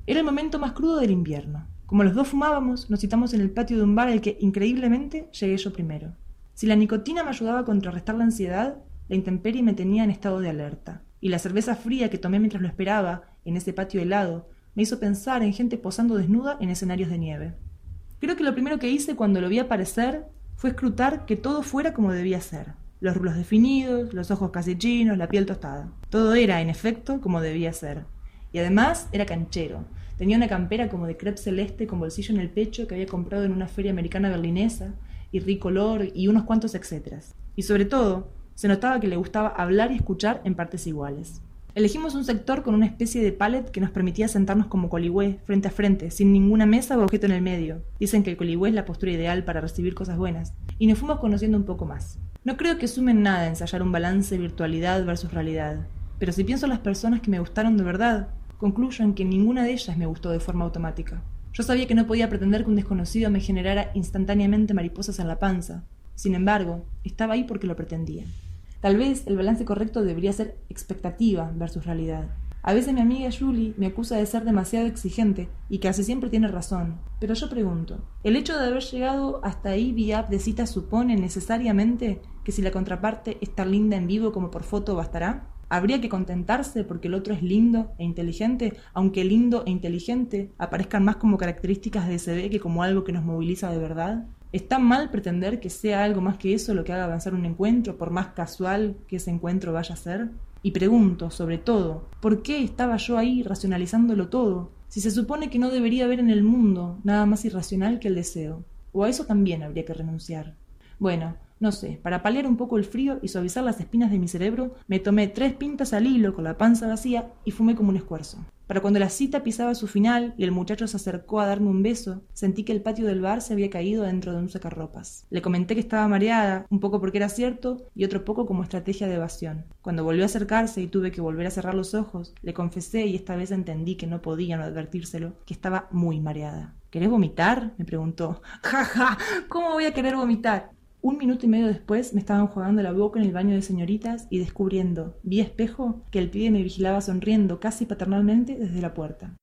Era el momento más crudo del invierno. Como los dos fumábamos, nos citamos en el patio de un bar al que, increíblemente, llegué yo primero. Si la nicotina me ayudaba a contrarrestar la ansiedad, la intemperie me tenía en estado de alerta y la cerveza fría que tomé mientras lo esperaba, en ese patio helado, me hizo pensar en gente posando desnuda en escenarios de nieve. Creo que lo primero que hice cuando lo vi aparecer fue escrutar que todo fuera como debía ser. Los rulos definidos, los ojos casi chinos, la piel tostada. Todo era, en efecto, como debía ser. Y además era canchero. Tenía una campera como de crepe celeste con bolsillo en el pecho que había comprado en una feria americana berlinesa, y ricolor y unos cuantos etcéteras. Y sobre todo, se notaba que le gustaba hablar y escuchar en partes iguales. Elegimos un sector con una especie de palet que nos permitía sentarnos como coligüe, frente a frente, sin ninguna mesa o objeto en el medio. Dicen que el coligüe es la postura ideal para recibir cosas buenas. Y nos fuimos conociendo un poco más. No creo que sumen nada ensayar un balance virtualidad versus realidad. Pero si pienso en las personas que me gustaron de verdad, concluyo en que ninguna de ellas me gustó de forma automática. Yo sabía que no podía pretender que un desconocido me generara instantáneamente mariposas en la panza. Sin embargo, estaba ahí porque lo pretendía. Tal vez el balance correcto debería ser expectativa versus realidad. A veces mi amiga Julie me acusa de ser demasiado exigente y casi siempre tiene razón. Pero yo pregunto, ¿el hecho de haber llegado hasta ahí vía app de cita supone necesariamente que si la contraparte está linda en vivo como por foto bastará? ¿Habría que contentarse porque el otro es lindo e inteligente, aunque lindo e inteligente aparezcan más como características de SB que como algo que nos moviliza de verdad? ¿Está mal pretender que sea algo más que eso lo que haga avanzar un encuentro, por más casual que ese encuentro vaya a ser? Y pregunto, sobre todo, ¿por qué estaba yo ahí racionalizándolo todo, si se supone que no debería haber en el mundo nada más irracional que el deseo? ¿O a eso también habría que renunciar? Bueno, no sé, para paliar un poco el frío y suavizar las espinas de mi cerebro, me tomé tres pintas al hilo con la panza vacía y fumé como un esfuerzo. Para cuando la cita pisaba su final y el muchacho se acercó a darme un beso, sentí que el patio del bar se había caído dentro de un sacarropas. Le comenté que estaba mareada, un poco porque era cierto y otro poco como estrategia de evasión. Cuando volvió a acercarse y tuve que volver a cerrar los ojos, le confesé y esta vez entendí que no podía no advertírselo, que estaba muy mareada. ¿Querés vomitar? me preguntó. Ja, ja, ¿cómo voy a querer vomitar? Un minuto y medio después me estaban jugando la boca en el baño de señoritas y descubriendo, vía espejo, que el pibe me vigilaba sonriendo casi paternalmente desde la puerta.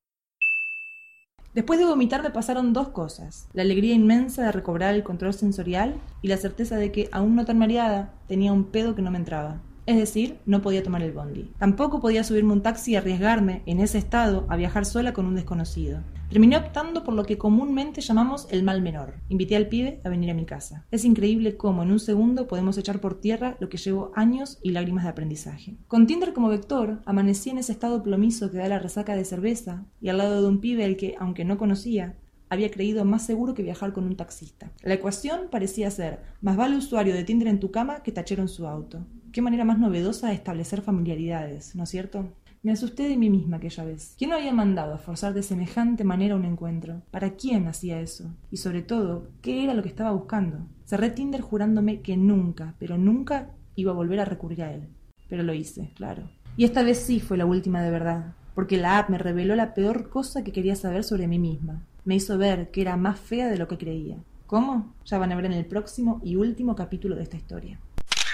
Después de vomitar me pasaron dos cosas, la alegría inmensa de recobrar el control sensorial y la certeza de que, aún no tan mareada, tenía un pedo que no me entraba. Es decir, no podía tomar el bondi. Tampoco podía subirme un taxi y arriesgarme, en ese estado, a viajar sola con un desconocido. Terminé optando por lo que comúnmente llamamos el mal menor. Invité al pibe a venir a mi casa. Es increíble cómo en un segundo podemos echar por tierra lo que llevó años y lágrimas de aprendizaje. Con Tinder como vector, amanecí en ese estado plomizo que da la resaca de cerveza y al lado de un pibe al que, aunque no conocía, había creído más seguro que viajar con un taxista. La ecuación parecía ser, más vale usuario de Tinder en tu cama que tachero en su auto. Qué manera más novedosa de establecer familiaridades, ¿no es cierto? Me asusté de mí misma aquella vez. ¿Quién lo había mandado a forzar de semejante manera un encuentro? ¿Para quién hacía eso? Y sobre todo, ¿qué era lo que estaba buscando? Cerré Tinder jurándome que nunca, pero nunca iba a volver a recurrir a él. Pero lo hice, claro. Y esta vez sí fue la última de verdad, porque la app me reveló la peor cosa que quería saber sobre mí misma. Me hizo ver que era más fea de lo que creía. ¿Cómo? Ya van a ver en el próximo y último capítulo de esta historia.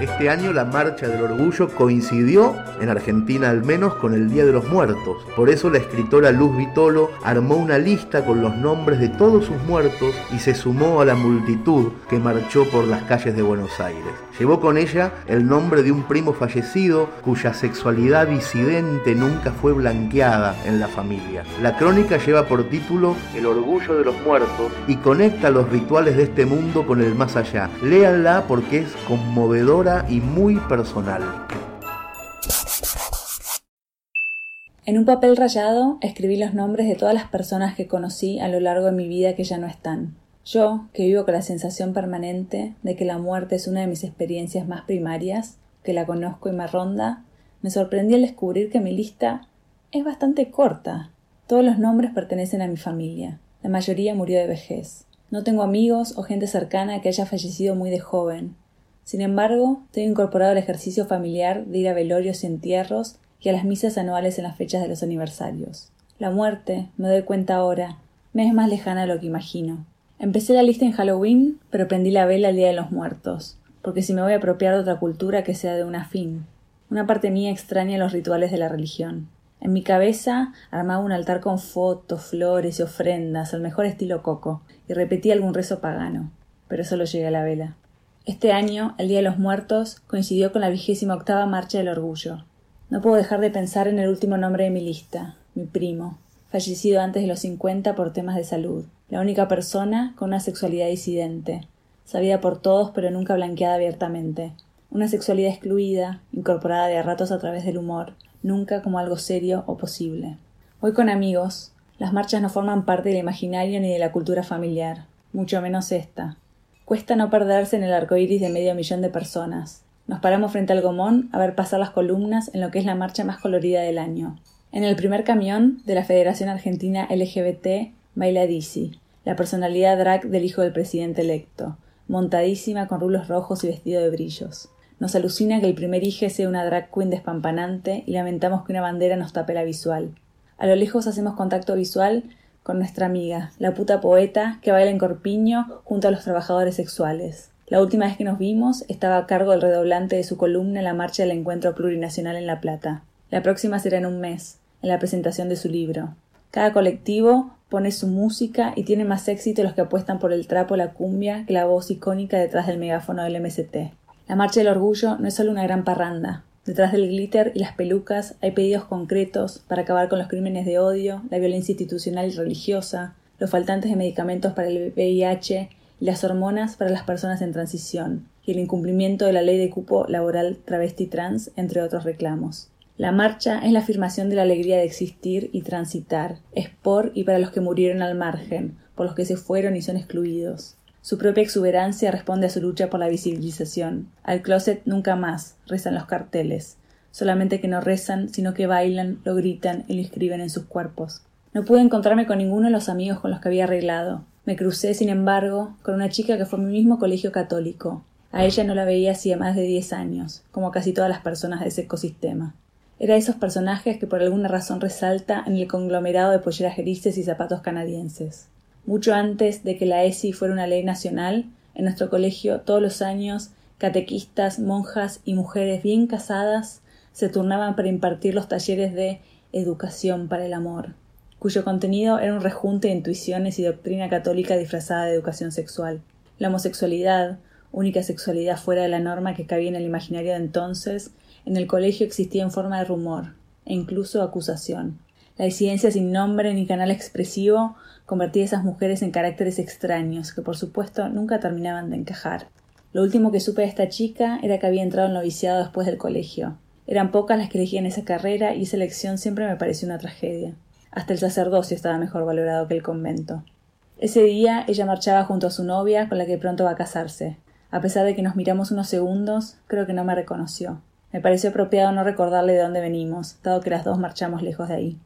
Este año la Marcha del Orgullo coincidió, en Argentina al menos, con el Día de los Muertos. Por eso la escritora Luz Vitolo armó una lista con los nombres de todos sus muertos y se sumó a la multitud que marchó por las calles de Buenos Aires. Llevó con ella el nombre de un primo fallecido cuya sexualidad disidente nunca fue blanqueada en la familia. La crónica lleva por título El orgullo de los muertos y conecta los rituales de este mundo con el más allá. Léanla porque es conmovedora y muy personal. En un papel rayado escribí los nombres de todas las personas que conocí a lo largo de mi vida que ya no están. Yo, que vivo con la sensación permanente de que la muerte es una de mis experiencias más primarias, que la conozco y me ronda, me sorprendí al descubrir que mi lista es bastante corta. Todos los nombres pertenecen a mi familia. La mayoría murió de vejez. No tengo amigos o gente cercana que haya fallecido muy de joven, sin embargo, tengo incorporado el ejercicio familiar de ir a velorios y entierros y a las misas anuales en las fechas de los aniversarios. La muerte, me doy cuenta ahora, me es más lejana de lo que imagino. Empecé la lista en Halloween, pero prendí la vela el Día de los Muertos, porque si me voy a apropiar de otra cultura que sea de una fin. Una parte mía extraña los rituales de la religión. En mi cabeza armaba un altar con fotos, flores y ofrendas, al mejor estilo coco, y repetía algún rezo pagano, pero solo llegué a la vela. Este año, el Día de los Muertos, coincidió con la vigésima octava Marcha del Orgullo. No puedo dejar de pensar en el último nombre de mi lista, mi primo, fallecido antes de los cincuenta por temas de salud, la única persona con una sexualidad disidente, sabida por todos pero nunca blanqueada abiertamente, una sexualidad excluida, incorporada de a ratos a través del humor, nunca como algo serio o posible. Hoy con amigos, las marchas no forman parte del imaginario ni de la cultura familiar, mucho menos esta, Cuesta no perderse en el arco iris de medio millón de personas. Nos paramos frente al Gomón a ver pasar las columnas en lo que es la marcha más colorida del año. En el primer camión de la Federación Argentina LGBT baila Dizzy, la personalidad drag del hijo del presidente electo, montadísima con rulos rojos y vestido de brillos. Nos alucina que el primer hijo sea una drag queen despampanante y lamentamos que una bandera nos tape la visual. A lo lejos hacemos contacto visual con nuestra amiga, la puta poeta que baila en corpiño junto a los trabajadores sexuales. La última vez que nos vimos estaba a cargo del redoblante de su columna en la marcha del encuentro plurinacional en La Plata. La próxima será en un mes, en la presentación de su libro. Cada colectivo pone su música y tiene más éxito los que apuestan por el trapo, la cumbia, que la voz icónica detrás del megáfono del MST. La Marcha del Orgullo no es solo una gran parranda, Detrás del glitter y las pelucas hay pedidos concretos para acabar con los crímenes de odio, la violencia institucional y religiosa, los faltantes de medicamentos para el VIH y las hormonas para las personas en transición, y el incumplimiento de la ley de cupo laboral travesti trans, entre otros reclamos. La marcha es la afirmación de la alegría de existir y transitar, es por y para los que murieron al margen, por los que se fueron y son excluidos. Su propia exuberancia responde a su lucha por la visibilización. Al closet nunca más, rezan los carteles. Solamente que no rezan, sino que bailan, lo gritan y lo escriben en sus cuerpos. No pude encontrarme con ninguno de los amigos con los que había arreglado. Me crucé, sin embargo, con una chica que fue mi mismo colegio católico. A ella no la veía hacía más de diez años, como casi todas las personas de ese ecosistema. Era de esos personajes que por alguna razón resalta en el conglomerado de polleras grises y zapatos canadienses. Mucho antes de que la ESI fuera una ley nacional, en nuestro colegio todos los años catequistas, monjas y mujeres bien casadas se turnaban para impartir los talleres de educación para el amor, cuyo contenido era un rejunte de intuiciones y doctrina católica disfrazada de educación sexual. La homosexualidad, única sexualidad fuera de la norma que cabía en el imaginario de entonces, en el colegio existía en forma de rumor e incluso acusación. La disidencia sin nombre ni canal expresivo convertía a esas mujeres en caracteres extraños que por supuesto nunca terminaban de encajar. Lo último que supe de esta chica era que había entrado en noviciado después del colegio. Eran pocas las que elegían esa carrera y esa elección siempre me pareció una tragedia. Hasta el sacerdocio estaba mejor valorado que el convento. Ese día ella marchaba junto a su novia con la que pronto va a casarse. A pesar de que nos miramos unos segundos, creo que no me reconoció. Me pareció apropiado no recordarle de dónde venimos, dado que las dos marchamos lejos de ahí.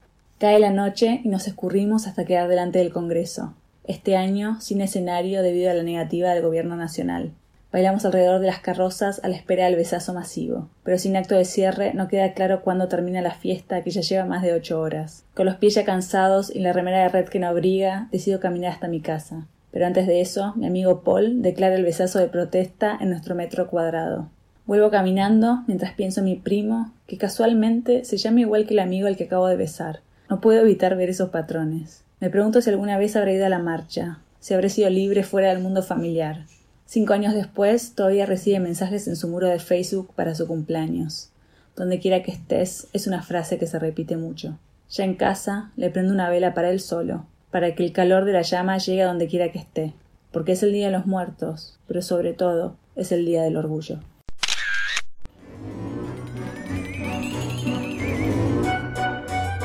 Cae la noche y nos escurrimos hasta quedar delante del Congreso. Este año sin escenario debido a la negativa del Gobierno Nacional. Bailamos alrededor de las carrozas a la espera del besazo masivo, pero sin acto de cierre no queda claro cuándo termina la fiesta que ya lleva más de ocho horas. Con los pies ya cansados y la remera de red que no abriga, decido caminar hasta mi casa. Pero antes de eso, mi amigo Paul declara el besazo de protesta en nuestro metro cuadrado. Vuelvo caminando mientras pienso en mi primo, que casualmente se llama igual que el amigo al que acabo de besar. No puedo evitar ver esos patrones. Me pregunto si alguna vez habrá ido a la marcha, si habré sido libre fuera del mundo familiar. Cinco años después, todavía recibe mensajes en su muro de Facebook para su cumpleaños. Donde quiera que estés es una frase que se repite mucho. Ya en casa, le prendo una vela para él solo, para que el calor de la llama llegue a donde quiera que esté, porque es el Día de los Muertos, pero sobre todo es el Día del Orgullo.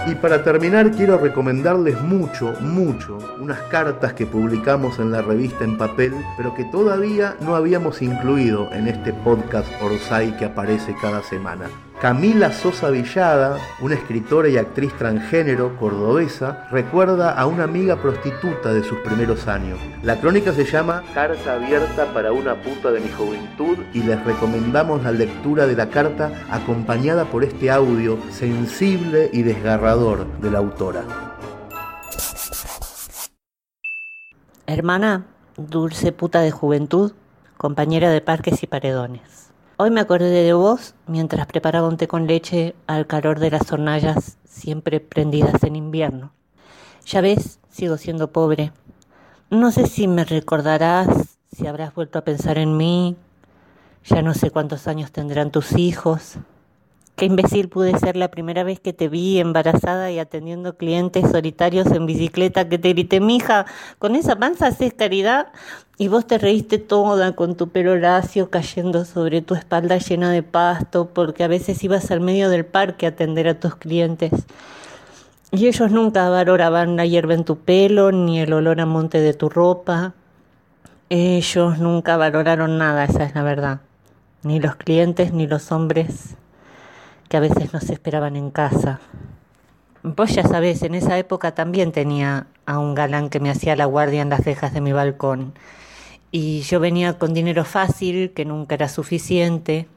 Y para terminar quiero recomendarles mucho, mucho, unas cartas que publicamos en la revista en papel, pero que todavía no habíamos incluido en este podcast Orsay que aparece cada semana. Camila Sosa Villada, una escritora y actriz transgénero cordobesa, recuerda a una amiga prostituta de sus primeros años. La crónica se llama Carta abierta para una puta de mi juventud y les recomendamos la lectura de la carta acompañada por este audio sensible y desgarrador de la autora. Hermana, dulce puta de juventud, compañera de parques y paredones. Hoy me acordé de vos mientras preparaba un té con leche al calor de las hornallas siempre prendidas en invierno. Ya ves, sigo siendo pobre. No sé si me recordarás, si habrás vuelto a pensar en mí. Ya no sé cuántos años tendrán tus hijos. Qué imbécil pude ser la primera vez que te vi embarazada y atendiendo clientes solitarios en bicicleta que te grité, mija, con esa panza haces caridad y vos te reíste toda con tu pelo lacio cayendo sobre tu espalda llena de pasto porque a veces ibas al medio del parque a atender a tus clientes. Y ellos nunca valoraban la hierba en tu pelo ni el olor a monte de tu ropa. Ellos nunca valoraron nada, esa es la verdad. Ni los clientes ni los hombres que a veces nos esperaban en casa. Vos ya sabés, en esa época también tenía a un galán que me hacía la guardia en las rejas de mi balcón. Y yo venía con dinero fácil, que nunca era suficiente.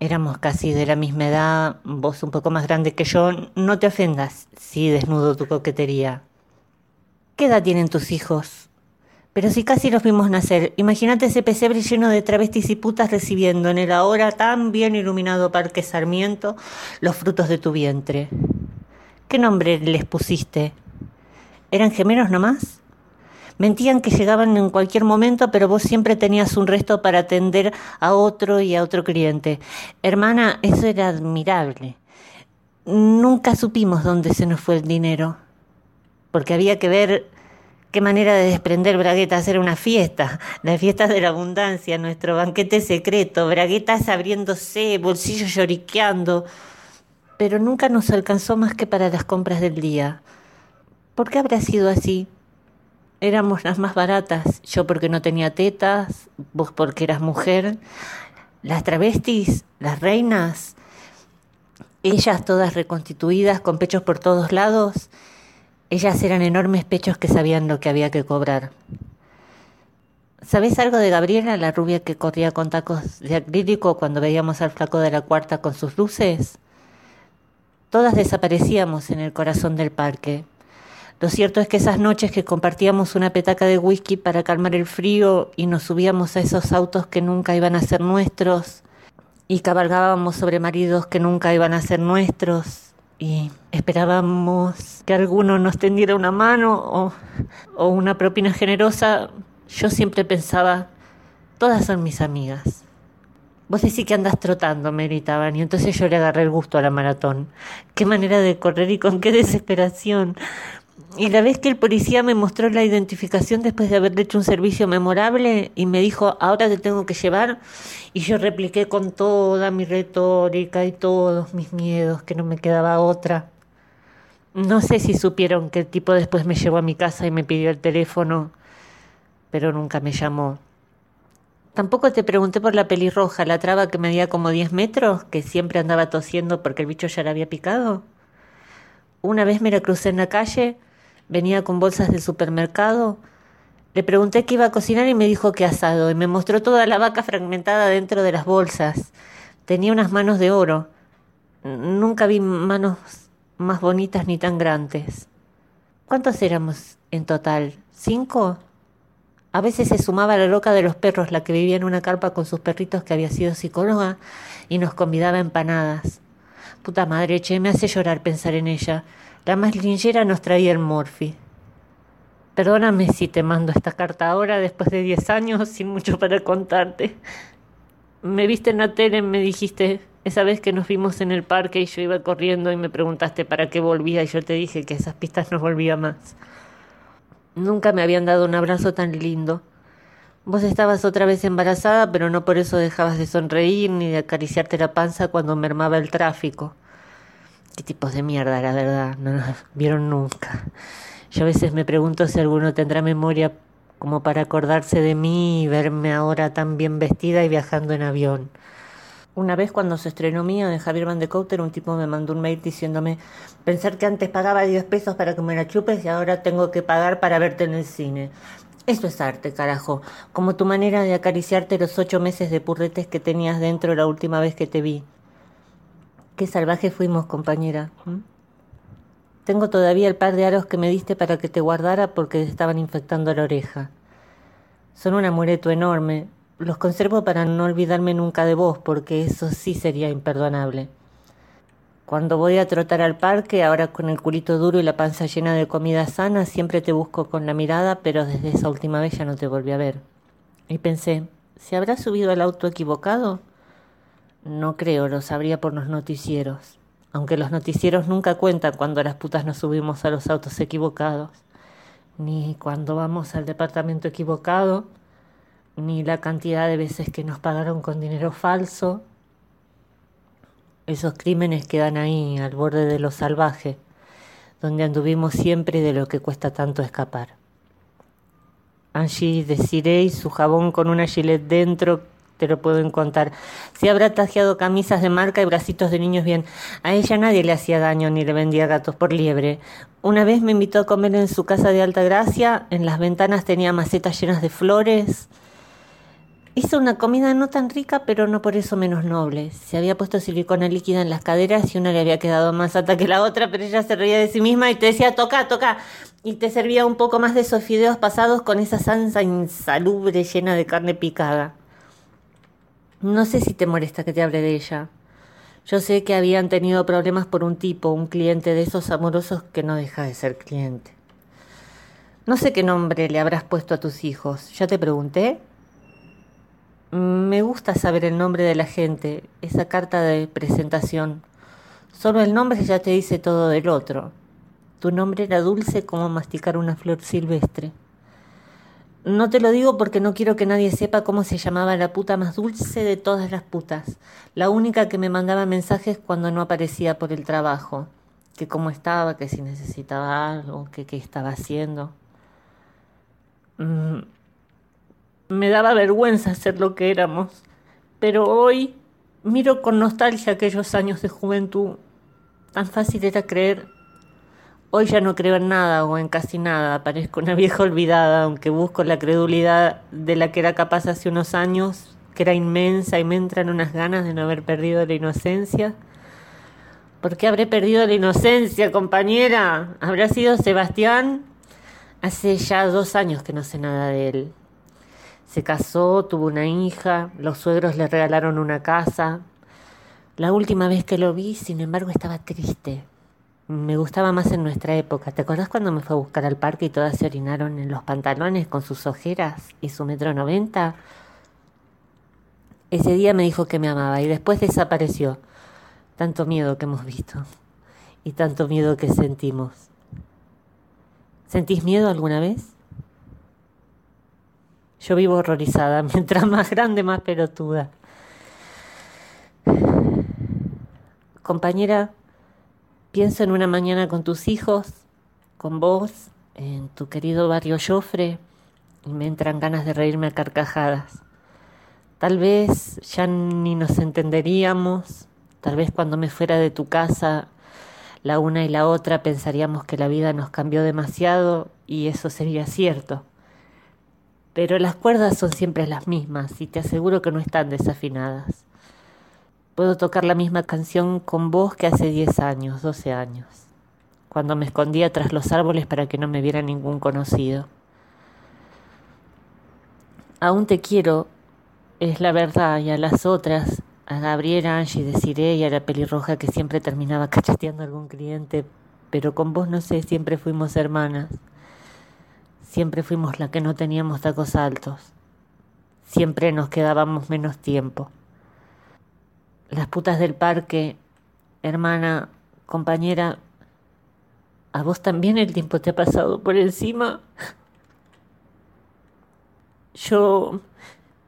Éramos casi de la misma edad, vos un poco más grande que yo. No te ofendas si desnudo tu coquetería. ¿Qué edad tienen tus hijos? Pero si casi los vimos nacer, imagínate ese pesebre lleno de travestis y putas recibiendo en el ahora tan bien iluminado Parque Sarmiento los frutos de tu vientre. ¿Qué nombre les pusiste? ¿Eran gemelos nomás? Mentían que llegaban en cualquier momento, pero vos siempre tenías un resto para atender a otro y a otro cliente. Hermana, eso era admirable. Nunca supimos dónde se nos fue el dinero, porque había que ver Qué manera de desprender braguetas, hacer una fiesta, la fiesta de la abundancia, nuestro banquete secreto, braguetas abriéndose, bolsillos lloriqueando. Pero nunca nos alcanzó más que para las compras del día. ¿Por qué habrá sido así? Éramos las más baratas, yo porque no tenía tetas, vos porque eras mujer, las travestis, las reinas, ellas todas reconstituidas con pechos por todos lados ellas eran enormes pechos que sabían lo que había que cobrar. ¿Sabés algo de Gabriela, la rubia que corría con tacos de acrílico cuando veíamos al flaco de la cuarta con sus luces? Todas desaparecíamos en el corazón del parque. Lo cierto es que esas noches que compartíamos una petaca de whisky para calmar el frío y nos subíamos a esos autos que nunca iban a ser nuestros y cabalgábamos sobre maridos que nunca iban a ser nuestros y esperábamos que alguno nos tendiera una mano o, o una propina generosa, yo siempre pensaba, todas son mis amigas. Vos decís que andas trotando, me gritaban, y entonces yo le agarré el gusto a la maratón. Qué manera de correr y con qué desesperación. Y la vez que el policía me mostró la identificación después de haberle hecho un servicio memorable y me dijo, ahora te tengo que llevar, y yo repliqué con toda mi retórica y todos mis miedos, que no me quedaba otra. No sé si supieron que el tipo después me llevó a mi casa y me pidió el teléfono, pero nunca me llamó. Tampoco te pregunté por la pelirroja, la traba que medía como 10 metros, que siempre andaba tosiendo porque el bicho ya la había picado. Una vez me la crucé en la calle, venía con bolsas del supermercado. Le pregunté qué iba a cocinar y me dijo que asado, y me mostró toda la vaca fragmentada dentro de las bolsas. Tenía unas manos de oro. Nunca vi manos más bonitas ni tan grandes. ¿Cuántos éramos en total? ¿Cinco? A veces se sumaba la loca de los perros, la que vivía en una carpa con sus perritos que había sido psicóloga y nos convidaba a empanadas. Puta madre, che, me hace llorar pensar en ella. La más linchera nos traía el morfi. Perdóname si te mando esta carta ahora, después de diez años, sin mucho para contarte. Me viste en la tele, me dijiste, esa vez que nos vimos en el parque y yo iba corriendo y me preguntaste para qué volvía y yo te dije que esas pistas no volvía más. Nunca me habían dado un abrazo tan lindo. Vos estabas otra vez embarazada, pero no por eso dejabas de sonreír ni de acariciarte la panza cuando mermaba el tráfico. Qué tipos de mierda, la verdad, no nos vieron nunca. Yo a veces me pregunto si alguno tendrá memoria como para acordarse de mí y verme ahora tan bien vestida y viajando en avión. Una vez cuando se estrenó Mía de Javier Van de Couter, un tipo me mandó un mail diciéndome pensar que antes pagaba 10 pesos para que me la chupes y ahora tengo que pagar para verte en el cine. Eso es arte, carajo, como tu manera de acariciarte los ocho meses de purretes que tenías dentro la última vez que te vi. Qué salvaje fuimos, compañera. Tengo todavía el par de aros que me diste para que te guardara porque estaban infectando la oreja. Son un amuleto enorme. Los conservo para no olvidarme nunca de vos, porque eso sí sería imperdonable. Cuando voy a trotar al parque, ahora con el culito duro y la panza llena de comida sana, siempre te busco con la mirada, pero desde esa última vez ya no te volví a ver. Y pensé, ¿se habrá subido al auto equivocado? No creo, lo sabría por los noticieros. Aunque los noticieros nunca cuentan cuando las putas nos subimos a los autos equivocados, ni cuando vamos al departamento equivocado, ni la cantidad de veces que nos pagaron con dinero falso. Esos crímenes quedan ahí, al borde de lo salvaje, donde anduvimos siempre de lo que cuesta tanto escapar. Angie Desiree su jabón con una gilet dentro te lo puedo encontrar. Si habrá tajeado camisas de marca y bracitos de niños bien. A ella nadie le hacía daño ni le vendía gatos por liebre. Una vez me invitó a comer en su casa de Alta Gracia. En las ventanas tenía macetas llenas de flores. Hizo una comida no tan rica, pero no por eso menos noble. Se había puesto silicona líquida en las caderas y una le había quedado más alta que la otra, pero ella se reía de sí misma y te decía, toca, toca. Y te servía un poco más de esos fideos pasados con esa salsa insalubre llena de carne picada. No sé si te molesta que te hable de ella. Yo sé que habían tenido problemas por un tipo, un cliente de esos amorosos que no deja de ser cliente. No sé qué nombre le habrás puesto a tus hijos. ¿Ya te pregunté? Me gusta saber el nombre de la gente, esa carta de presentación. Solo el nombre ya te dice todo del otro. Tu nombre era dulce como masticar una flor silvestre. No te lo digo porque no quiero que nadie sepa cómo se llamaba la puta más dulce de todas las putas, la única que me mandaba mensajes cuando no aparecía por el trabajo, que cómo estaba, que si necesitaba algo, que qué estaba haciendo. Mm, me daba vergüenza ser lo que éramos, pero hoy miro con nostalgia aquellos años de juventud. Tan fácil era creer Hoy ya no creo en nada o en casi nada, parezco una vieja olvidada, aunque busco la credulidad de la que era capaz hace unos años, que era inmensa y me entran unas ganas de no haber perdido la inocencia. ¿Por qué habré perdido la inocencia, compañera? ¿Habrá sido Sebastián? Hace ya dos años que no sé nada de él. Se casó, tuvo una hija, los suegros le regalaron una casa. La última vez que lo vi, sin embargo, estaba triste. Me gustaba más en nuestra época. ¿Te acordás cuando me fue a buscar al parque y todas se orinaron en los pantalones con sus ojeras y su metro noventa? Ese día me dijo que me amaba y después desapareció. Tanto miedo que hemos visto y tanto miedo que sentimos. ¿Sentís miedo alguna vez? Yo vivo horrorizada, mientras más grande, más pelotuda. Compañera, pienso en una mañana con tus hijos, con vos, en tu querido barrio Joffre, y me entran ganas de reírme a carcajadas. Tal vez ya ni nos entenderíamos, tal vez cuando me fuera de tu casa, la una y la otra pensaríamos que la vida nos cambió demasiado y eso sería cierto. Pero las cuerdas son siempre las mismas y te aseguro que no están desafinadas. Puedo tocar la misma canción con vos que hace diez años, doce años, cuando me escondía tras los árboles para que no me viera ningún conocido. Aún te quiero es la verdad, y a las otras, a Gabriela, Angie, Desiree y a la pelirroja que siempre terminaba cacheteando a algún cliente, pero con vos no sé, siempre fuimos hermanas. Siempre fuimos la que no teníamos tacos altos. Siempre nos quedábamos menos tiempo. Las putas del parque, hermana, compañera, ¿a vos también el tiempo te ha pasado por encima? Yo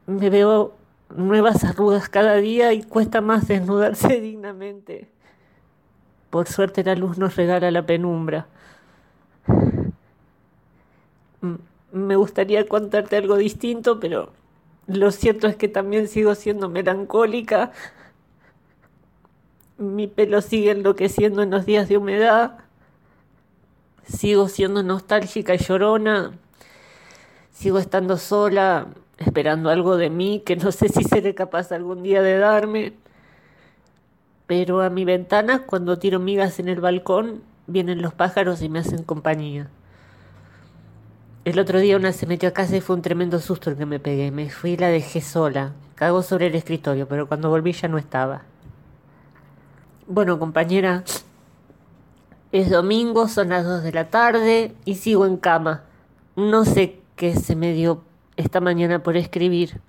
me veo nuevas arrugas cada día y cuesta más desnudarse dignamente. Por suerte la luz nos regala la penumbra. Me gustaría contarte algo distinto, pero lo cierto es que también sigo siendo melancólica. Mi pelo sigue enloqueciendo en los días de humedad. Sigo siendo nostálgica y llorona. Sigo estando sola, esperando algo de mí que no sé si seré capaz algún día de darme. Pero a mi ventana, cuando tiro migas en el balcón, vienen los pájaros y me hacen compañía. El otro día una se metió a casa y fue un tremendo susto el que me pegué. Me fui y la dejé sola. Cagó sobre el escritorio, pero cuando volví ya no estaba. Bueno, compañera, es domingo, son las dos de la tarde y sigo en cama. No sé qué se me dio esta mañana por escribir.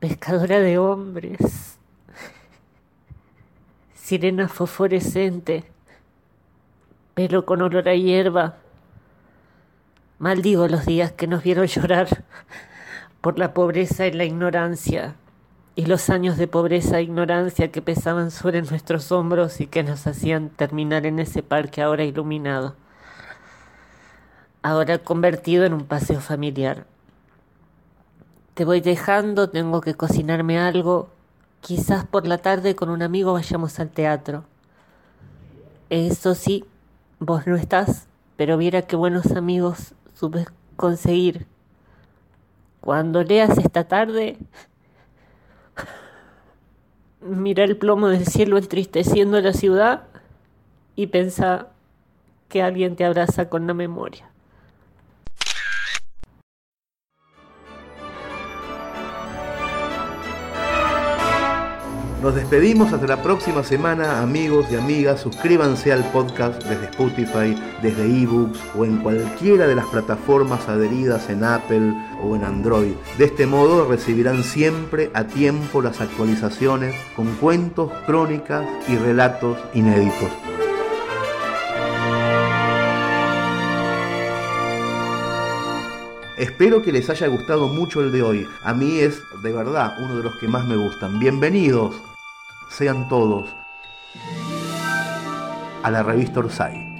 Pescadora de hombres. Sirena fosforescente. Pelo con olor a hierba. Maldigo los días que nos vieron llorar por la pobreza y la ignorancia, y los años de pobreza e ignorancia que pesaban sobre nuestros hombros y que nos hacían terminar en ese parque ahora iluminado, ahora convertido en un paseo familiar. Te voy dejando, tengo que cocinarme algo. Quizás por la tarde con un amigo vayamos al teatro. Eso sí, vos no estás, pero viera qué buenos amigos conseguir. Cuando leas esta tarde, mira el plomo del cielo entristeciendo la ciudad y pensa que alguien te abraza con la memoria. Nos despedimos hasta la próxima semana, amigos y amigas. Suscríbanse al podcast desde Spotify, desde eBooks o en cualquiera de las plataformas adheridas en Apple o en Android. De este modo recibirán siempre a tiempo las actualizaciones con cuentos, crónicas y relatos inéditos. Espero que les haya gustado mucho el de hoy. A mí es de verdad uno de los que más me gustan. Bienvenidos sean todos a la revista Orsay.